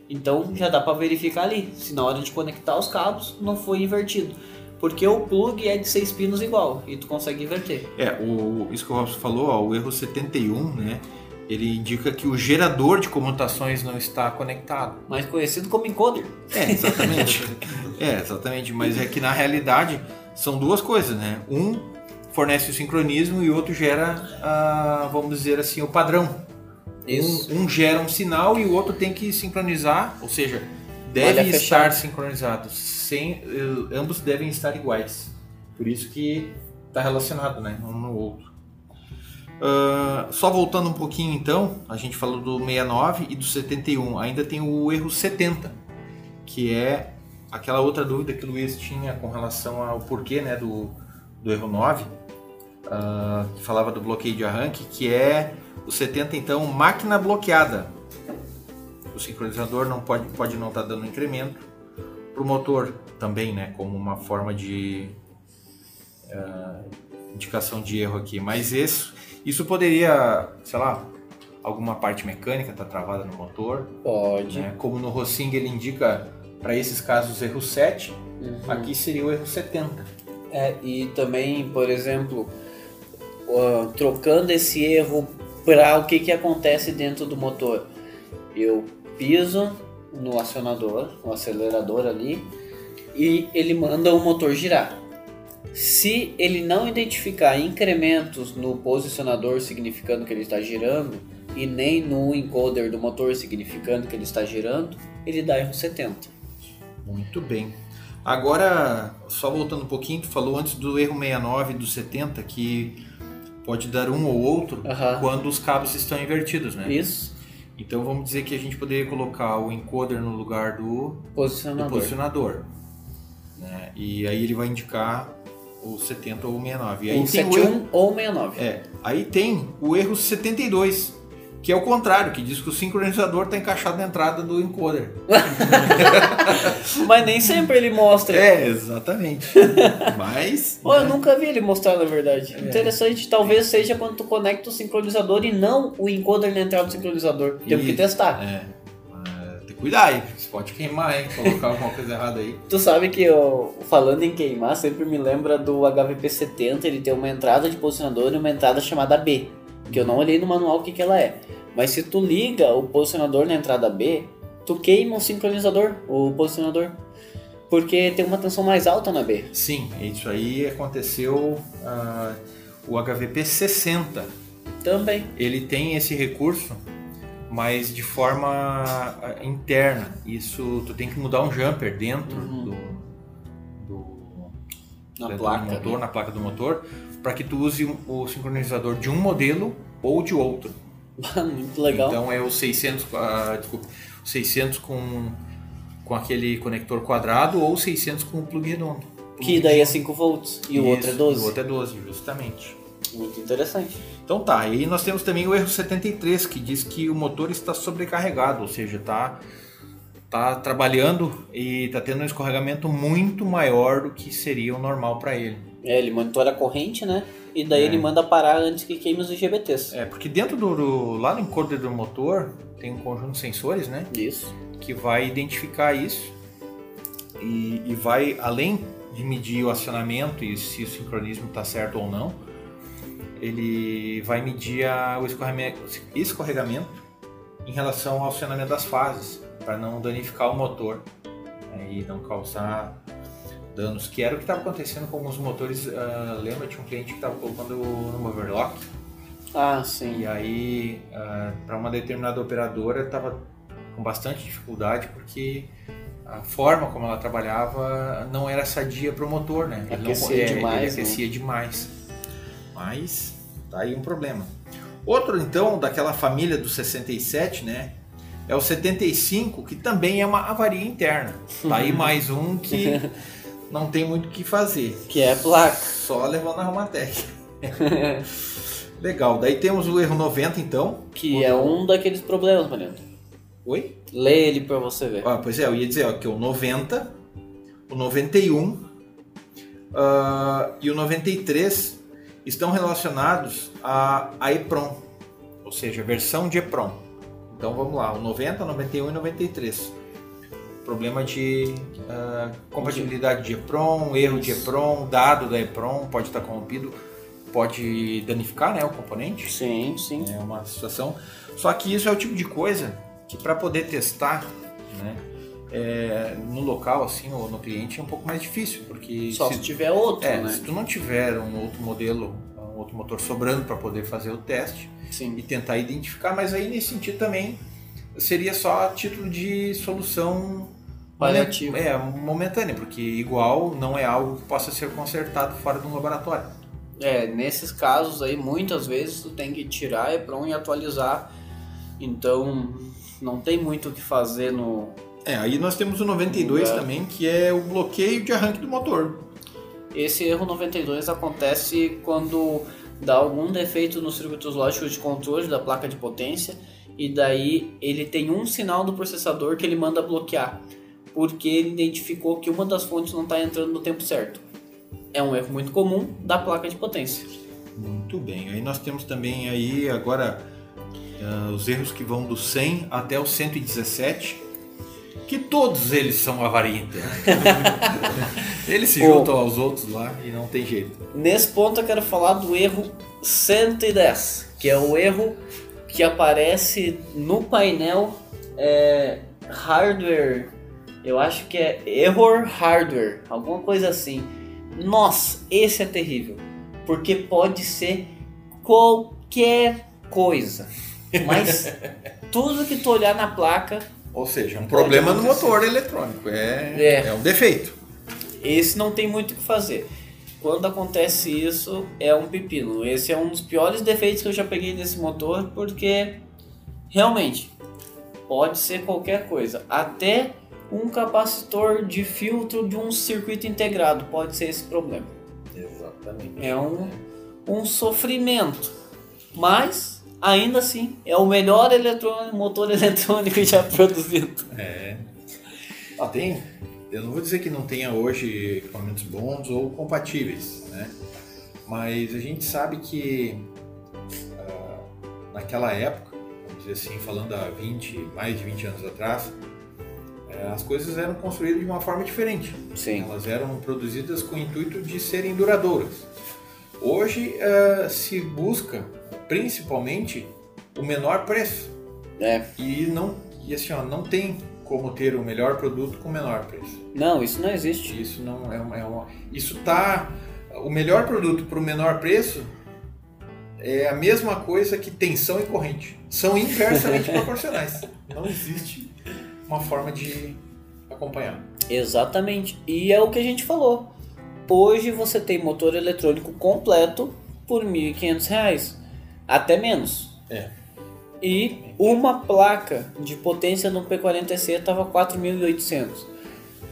Então já dá para verificar ali se na hora de conectar os cabos não foi invertido. Porque o plug é de seis pinos igual e tu consegue inverter. É, o, isso que o Robson falou, ó, o erro 71, né? Ele indica que o gerador de comutações não está conectado. Mais conhecido como encoder. É, exatamente. é, exatamente. Mas é que na realidade são duas coisas, né? Um fornece o sincronismo e o outro gera, ah, vamos dizer assim, o padrão. Isso. Um, um gera um sinal e o outro tem que sincronizar, ou seja, deve Olha, estar fechado. sincronizados. Sem, eh, ambos devem estar iguais. Por isso que está relacionado, né? Um no outro. Ah, só voltando um pouquinho então, a gente falou do 69 e do 71. Ainda tem o erro 70, que é aquela outra dúvida que o Luiz tinha com relação ao porquê né, do, do erro 9, ah, que falava do bloqueio de arranque, que é o 70 então, máquina bloqueada. O sincronizador não pode, pode não estar dando incremento. Para o motor também, né, como uma forma de ah, indicação de erro aqui. Mas isso, isso poderia, sei lá, alguma parte mecânica está travada no motor. Pode. né? Como no Rossing ele indica para esses casos erro 7, Uhum. aqui seria o erro 70. É, e também, por exemplo, ó, trocando esse erro para o que, que acontece dentro do motor. Eu piso no acionador, no acelerador ali, e ele manda o motor girar. Se ele não identificar incrementos no posicionador significando que ele está girando, e nem no encoder do motor significando que ele está girando, ele dá erro 70. Muito bem. Agora, só voltando um pouquinho, tu falou antes do erro 69 e do 70, que pode dar um ou outro Aham. quando os cabos estão invertidos, né? Isso, Então vamos dizer que a gente poderia colocar o encoder no lugar do, do posicionador. posicionador. Né? E aí ele vai indicar o 70 ou o 69. E aí O tem o erro, 71 ou 69. é, aí tem o erro 72, que é o contrário, que diz que o sincronizador está encaixado na entrada do encoder. Mas nem sempre ele mostra. É, exatamente. Mas. Eu né? nunca vi ele mostrar, na verdade. É. Interessante, talvez seja quando tu conecta o sincronizador e não o encoder na entrada do sincronizador. Temos que testar. É. Tem que cuidar aí, você pode queimar, hein? Colocar alguma coisa errada aí. Tu sabe que eu, falando em queimar, sempre me lembra do HVP70, ele tem uma entrada de posicionador e uma entrada chamada B. Que eu não olhei no manual o que, que ela é. Mas se tu liga o posicionador na entrada B, tu queima o sincronizador, o posicionador. Porque tem uma tensão mais alta na B. Sim, isso aí aconteceu. ah, o HVP 60 Também. ele tem esse recurso, mas de forma ah, interna. Isso tu tem que mudar um jumper dentro Uhum. do, do, Na placa. do motor, né? na placa do motor, para que tu use o sincronizador de um modelo ou de outro. Muito legal. Então é o 600, ah, desculpa, o 600 com com aquele conector quadrado ou 600 com o plug redondo. que daí é 5 volts e o Isso, outro é 12. O outro é 12, justamente. Muito interessante. Então tá, e nós temos também o erro 73, que diz que o motor está sobrecarregado, ou seja, está tá trabalhando e está tendo um escorregamento muito maior do que seria o normal para ele. É, ele monitora a corrente, né? E daí É. ele manda parar antes que queime os IGBTs. É, porque dentro do, do- lá no encoder do motor tem um conjunto de sensores, né, Isso. que vai identificar isso e, e vai além de medir o acionamento e se o sincronismo está certo ou não, ele vai medir a- o escorregamento, escorregamento em relação ao acionamento das fases, para não danificar o motor né, e não causar danos, que era o que estava acontecendo com alguns motores. ah, lembra, tinha um cliente que estava colocando no overlock Ah, sim. e aí para uma determinada operadora estava com bastante dificuldade porque a forma como ela trabalhava não era sadia para o motor, né? Ele não- Aquecia é, demais, Ele aquecia demais. Mas tá aí um problema. Outro então daquela família do 67, né? É o 75, que também é uma avaria interna. Tá aí mais um que não tem muito o que fazer. Que é a placa. Só levando na Romatec. Legal. Daí temos o erro 90 então. Que é um daqueles problemas, Mariano. Oi? Lê ele pra você ver. Ah, pois é, eu ia dizer ó, que o 90, o 91 ah, e o 93 estão relacionados a, a EPROM, ou seja, a versão de EPROM. Então vamos lá, o 90, 91 e 93. Problema de uh, compatibilidade de EPROM, erro de EPROM, dado da EPROM pode estar corrompido, pode danificar né, o componente. Sim, sim. É uma situação. Só que isso é o tipo de coisa que para poder testar, né, é, no local assim ou no cliente é um pouco mais difícil, porque só se, se tiver outro, é, né? Se tu não tiver um outro modelo, um outro motor sobrando para poder fazer o teste Sim. e tentar identificar, mas aí nesse sentido também seria só a título de solução paliativa. É, momentânea, porque igual não é algo que possa ser consertado fora de um laboratório. É, nesses casos aí, muitas vezes tu tem que tirar a EPROM e atualizar. Então, não tem muito o que fazer no... É, aí nós temos o 92 É. também, que é o bloqueio de arranque do motor. Esse erro 92 acontece quando dá algum defeito nos circuitos lógicos de controle da placa de potência e daí ele tem um sinal do processador que ele manda bloquear, porque ele identificou que uma das fontes não está entrando no tempo certo. É um erro muito comum da placa de potência. Muito bem. Aí nós temos também aí agora ah, os erros que vão do 100 até o 117, que todos eles são avaria interna. eles se Bom. juntam aos outros lá e não tem jeito. Nesse ponto eu quero falar do erro 110, que é o erro que aparece no painel é, hardware, eu acho que é error hardware, alguma coisa assim. Nossa, esse é terrível, porque pode ser qualquer coisa, mas tudo que tu olhar na placa, Ou seja, um problema no motor eletrônico. É, É. é um defeito. esse não tem muito o que fazer. Quando acontece isso, é um pepino. Esse é um dos piores defeitos que eu já peguei nesse motor, porque realmente pode ser qualquer coisa. Até um capacitor de filtro de um circuito integrado pode ser esse problema. Exatamente. É um, um sofrimento. Mas, ainda assim, é o melhor eletrônico, motor eletrônico já produzido. É. Ah, tem. Eu não vou dizer que não tenha hoje equipamentos bons ou compatíveis, né? Mas a gente sabe que ah, naquela época, vamos dizer assim, falando há 20, mais de 20 anos atrás, as coisas eram construídas de uma forma diferente. Sim. Elas eram produzidas com o intuito de serem duradouras. Hoje eh, se busca principalmente o menor preço É. e não e assim ó, não tem como ter o melhor produto com o menor preço. Não, isso não existe. Isso não é uma, é uma isso tá o melhor produto para o menor preço é a mesma coisa que tensão e corrente. São inversamente proporcionais. Não existe uma forma de acompanhar. Exatamente. E é o que a gente falou. Hoje você tem motor eletrônico completo por R$ 1.500, até menos. É. E uma placa de potência no P40C estava 4.800.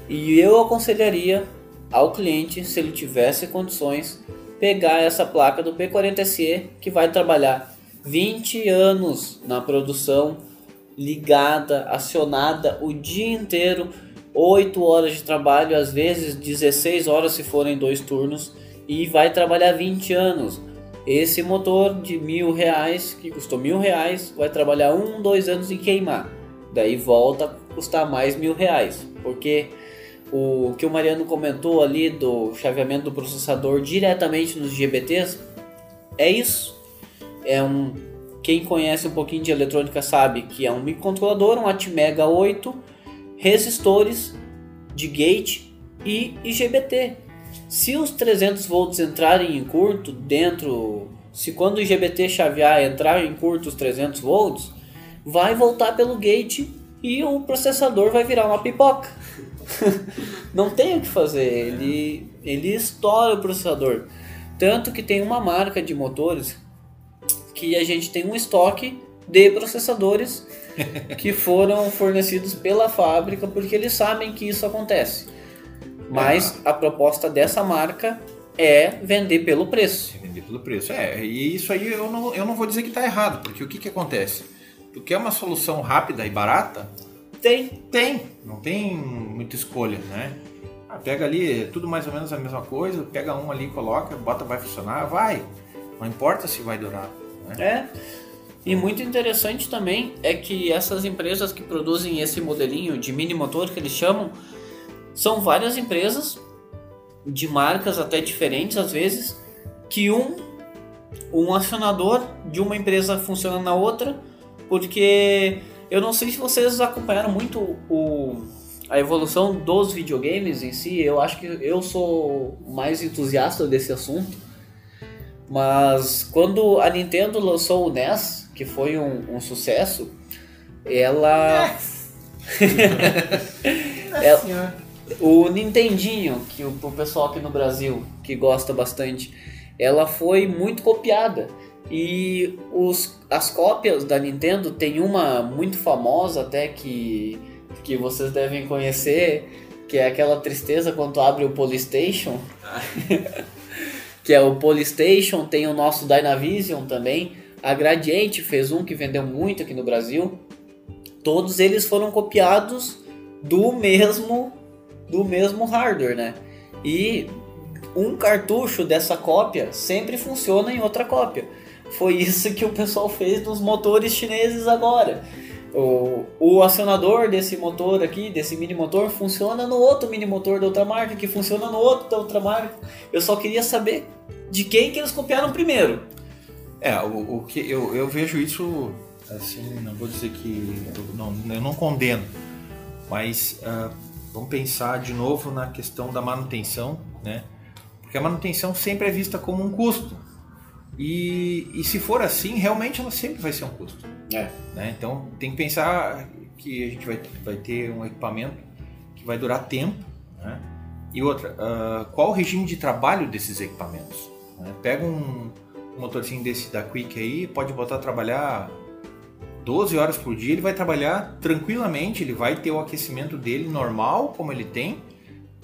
E eu aconselharia ao cliente, se ele tivesse condições, pegar essa placa do P40C que vai trabalhar 20 anos na produção, ligada, acionada o dia inteiro, 8 horas de trabalho, às vezes 16 horas se forem dois turnos, e vai trabalhar 20 anos. Esse motor de mil reais, que custou mil reais, vai trabalhar um, dois anos e queimar. Daí volta a custar mais mil reais. Porque o que o Mariano comentou ali do chaveamento do processador diretamente nos GBTs é isso. É um. Quem conhece um pouquinho de eletrônica sabe que é um microcontrolador, um Atmega 8, resistores de gate e IGBT. Se os 300 volts entrarem em curto dentro, se quando o IGBT chavear entrar em curto os 300 volts, vai voltar pelo gate e o processador vai virar uma pipoca. Não tem o que fazer, ele, ele estoura o processador. Tanto que tem uma marca de motores que a gente tem um estoque de processadores que foram fornecidos pela fábrica porque eles sabem que isso acontece. Mas a proposta dessa marca é vender pelo preço. Vender pelo preço. É, e isso aí eu não, eu não vou dizer que está errado, porque o que, que acontece? Tu quer uma solução rápida e barata? Tem. Tem, não tem muita escolha, né? Ah, pega ali, é tudo mais ou menos a mesma coisa, pega um ali, coloca, bota, vai funcionar, vai. Não importa se vai durar. Né? É. E muito interessante também é que essas empresas que produzem esse modelinho de mini motor que eles chamam, são várias empresas de marcas até diferentes às vezes, que um um acionador de uma empresa funciona na outra, porque eu não sei se vocês acompanharam muito o, a evolução dos videogames em si. Eu acho que eu sou mais entusiasta desse assunto. Mas quando a Nintendo lançou o NES, que foi um, um sucesso, ela. ela o Nintendinho, que o, o pessoal aqui no Brasil que gosta bastante, ela foi muito copiada. E os, as cópias da Nintendo tem uma muito famosa até que, que vocês devem conhecer, que é aquela tristeza quando abre o Polystation. que é o Polystation, tem o nosso Dynavision também. A Gradiente fez um que vendeu muito aqui no Brasil. Todos eles foram copiados do mesmo do mesmo hardware, né? E um cartucho dessa cópia sempre funciona em outra cópia. Foi isso que o pessoal fez nos motores chineses agora. O, o acionador desse motor aqui, desse mini motor, funciona no outro mini motor da outra marca, que funciona no outro da outra marca. Eu só queria saber de quem que eles copiaram primeiro. É, o, o que eu, eu vejo isso assim, não vou dizer que eu não, eu não condeno, mas uh, vamos pensar de novo na questão da manutenção, né? Porque a manutenção sempre é vista como um custo. E, e se for assim, realmente ela sempre vai ser um custo. É. Né? Então tem que pensar que a gente vai, vai ter um equipamento que vai durar tempo. Né? E outra, uh, qual o regime de trabalho desses equipamentos? Né? Pega um, um motorzinho desse da Quick aí, pode botar a trabalhar 12 horas por dia, ele vai trabalhar tranquilamente, ele vai ter o aquecimento dele normal, como ele tem,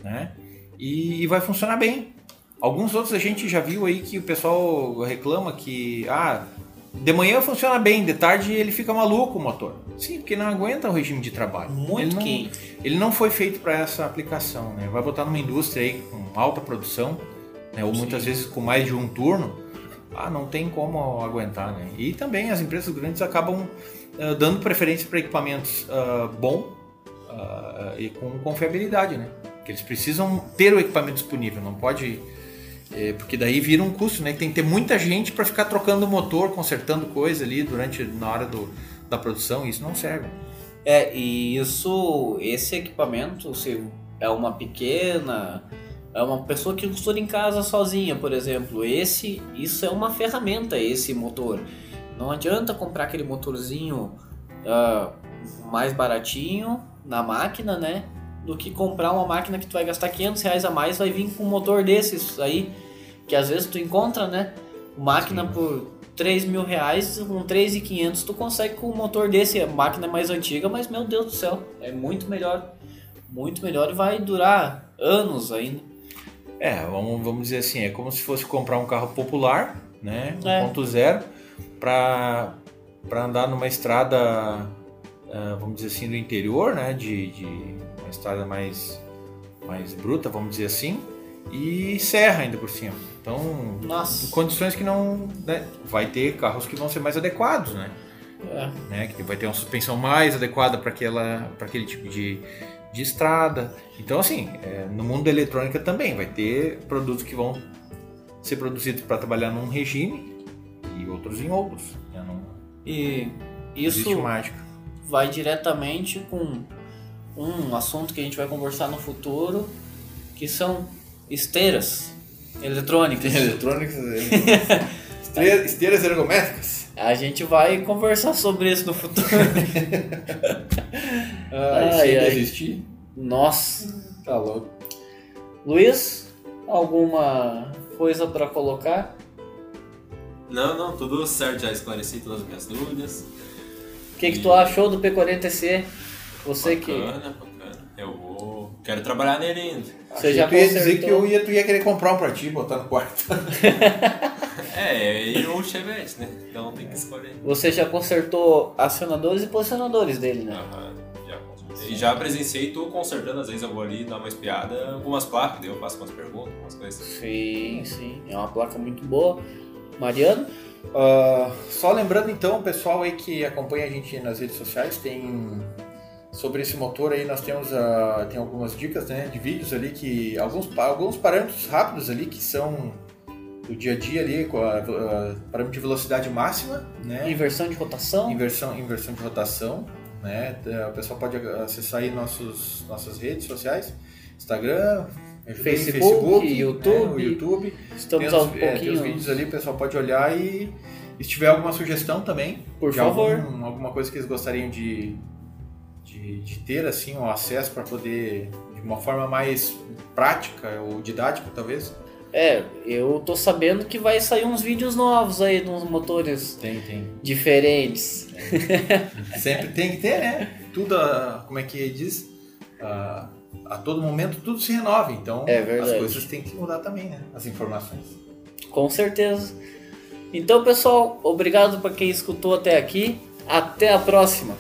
né? E, e vai funcionar bem. Alguns outros a gente já viu aí que o pessoal reclama que ah, de manhã funciona bem, de tarde ele fica maluco o motor. Sim, porque não aguenta o regime de trabalho. Muito ele quente. Não, ele não foi feito para essa aplicação, né? Vai botar numa indústria aí com alta produção, né? ou Sim. muitas vezes com mais de um turno. Ah, não tem como aguentar, né? E também as empresas grandes acabam uh, dando preferência para equipamentos uh, bom uh, e com confiabilidade, né? Que eles precisam ter o equipamento disponível, não pode é, porque daí vira um custo, né? Tem que ter muita gente para ficar trocando o motor, consertando coisa ali durante na hora do, da produção, isso não serve. É, e isso, esse equipamento, se é uma pequena, é uma pessoa que costura em casa sozinha, por exemplo, esse, isso é uma ferramenta, esse motor. Não adianta comprar aquele motorzinho uh, mais baratinho na máquina, né? Do que comprar uma máquina que tu vai gastar 500 reais a mais, vai vir com um motor desses aí, que às vezes tu encontra, né? Máquina Sim. por 3 mil reais, com 3.500 tu consegue com um motor desse, a máquina é mais antiga, mas meu Deus do céu, é muito melhor, muito melhor e vai durar anos ainda. É, vamos, vamos dizer assim, é como se fosse comprar um carro popular, né, 1.0, é. para andar numa estrada, uh, vamos dizer assim, do interior, né, de, de estrada mais, mais bruta, vamos dizer assim, e serra ainda por cima. Então, Nossa. condições que não. Né, vai ter carros que vão ser mais adequados, né? É. né que vai ter uma suspensão mais adequada para aquele tipo de, de estrada. Então, assim, é, no mundo da eletrônica também vai ter produtos que vão ser produzidos para trabalhar num regime e outros em outros. Né? Não, e isso vai diretamente com um assunto que a gente vai conversar no futuro, que são esteiras eletrônicas. Eletrônicas, esteiras, esteiras ergométricas. A gente vai conversar sobre isso no futuro. ah, ai, ai. existir? Nossa, tá louco. Luiz, alguma coisa para colocar? Não, não, tudo certo, já esclareci todas as minhas dúvidas. O que, e... que tu achou do P40C? Você bacana, que. Bacana, bacana. Eu vou. Quero trabalhar nele ainda. Você já ia dizer que eu ia, tu ia querer comprar um pra ti e botar no quarto. é, e o Chevette, né? Então tem que escolher. Você já consertou acionadores e posicionadores dele, né? Aham, já consertei. E já presenciei, tô consertando, às vezes eu vou ali dar uma espiada, algumas placas, daí eu faço umas perguntas, umas coisas. Sim, sim. É uma placa muito boa. Mariano? Uh, só lembrando então, o pessoal aí que acompanha a gente nas redes sociais, tem sobre esse motor aí nós temos uh, tem algumas dicas né, de vídeos ali que alguns, alguns parâmetros rápidos ali que são do dia a dia ali com a, a parâmetro de velocidade máxima, né? Inversão de rotação. Inversão, inversão de rotação, né? O pessoal pode acessar aí nossos, nossas redes sociais, Instagram, Facebook, Facebook YouTube, né, YouTube. Estamos tem aos os, é, tem os vídeos ali, o pessoal pode olhar e, e se tiver alguma sugestão também, por favor, algum, alguma coisa que eles gostariam de, de, de ter assim o um acesso para poder de uma forma mais prática ou didática talvez. É, eu tô sabendo que vai sair uns vídeos novos aí nos motores tem, tem. diferentes. Sempre tem que ter, né? Tudo, como é que diz? Uh, a todo momento tudo se renova, então é as coisas têm que mudar também, né? As informações. Com certeza. Então, pessoal, obrigado para quem escutou até aqui. Até a próxima.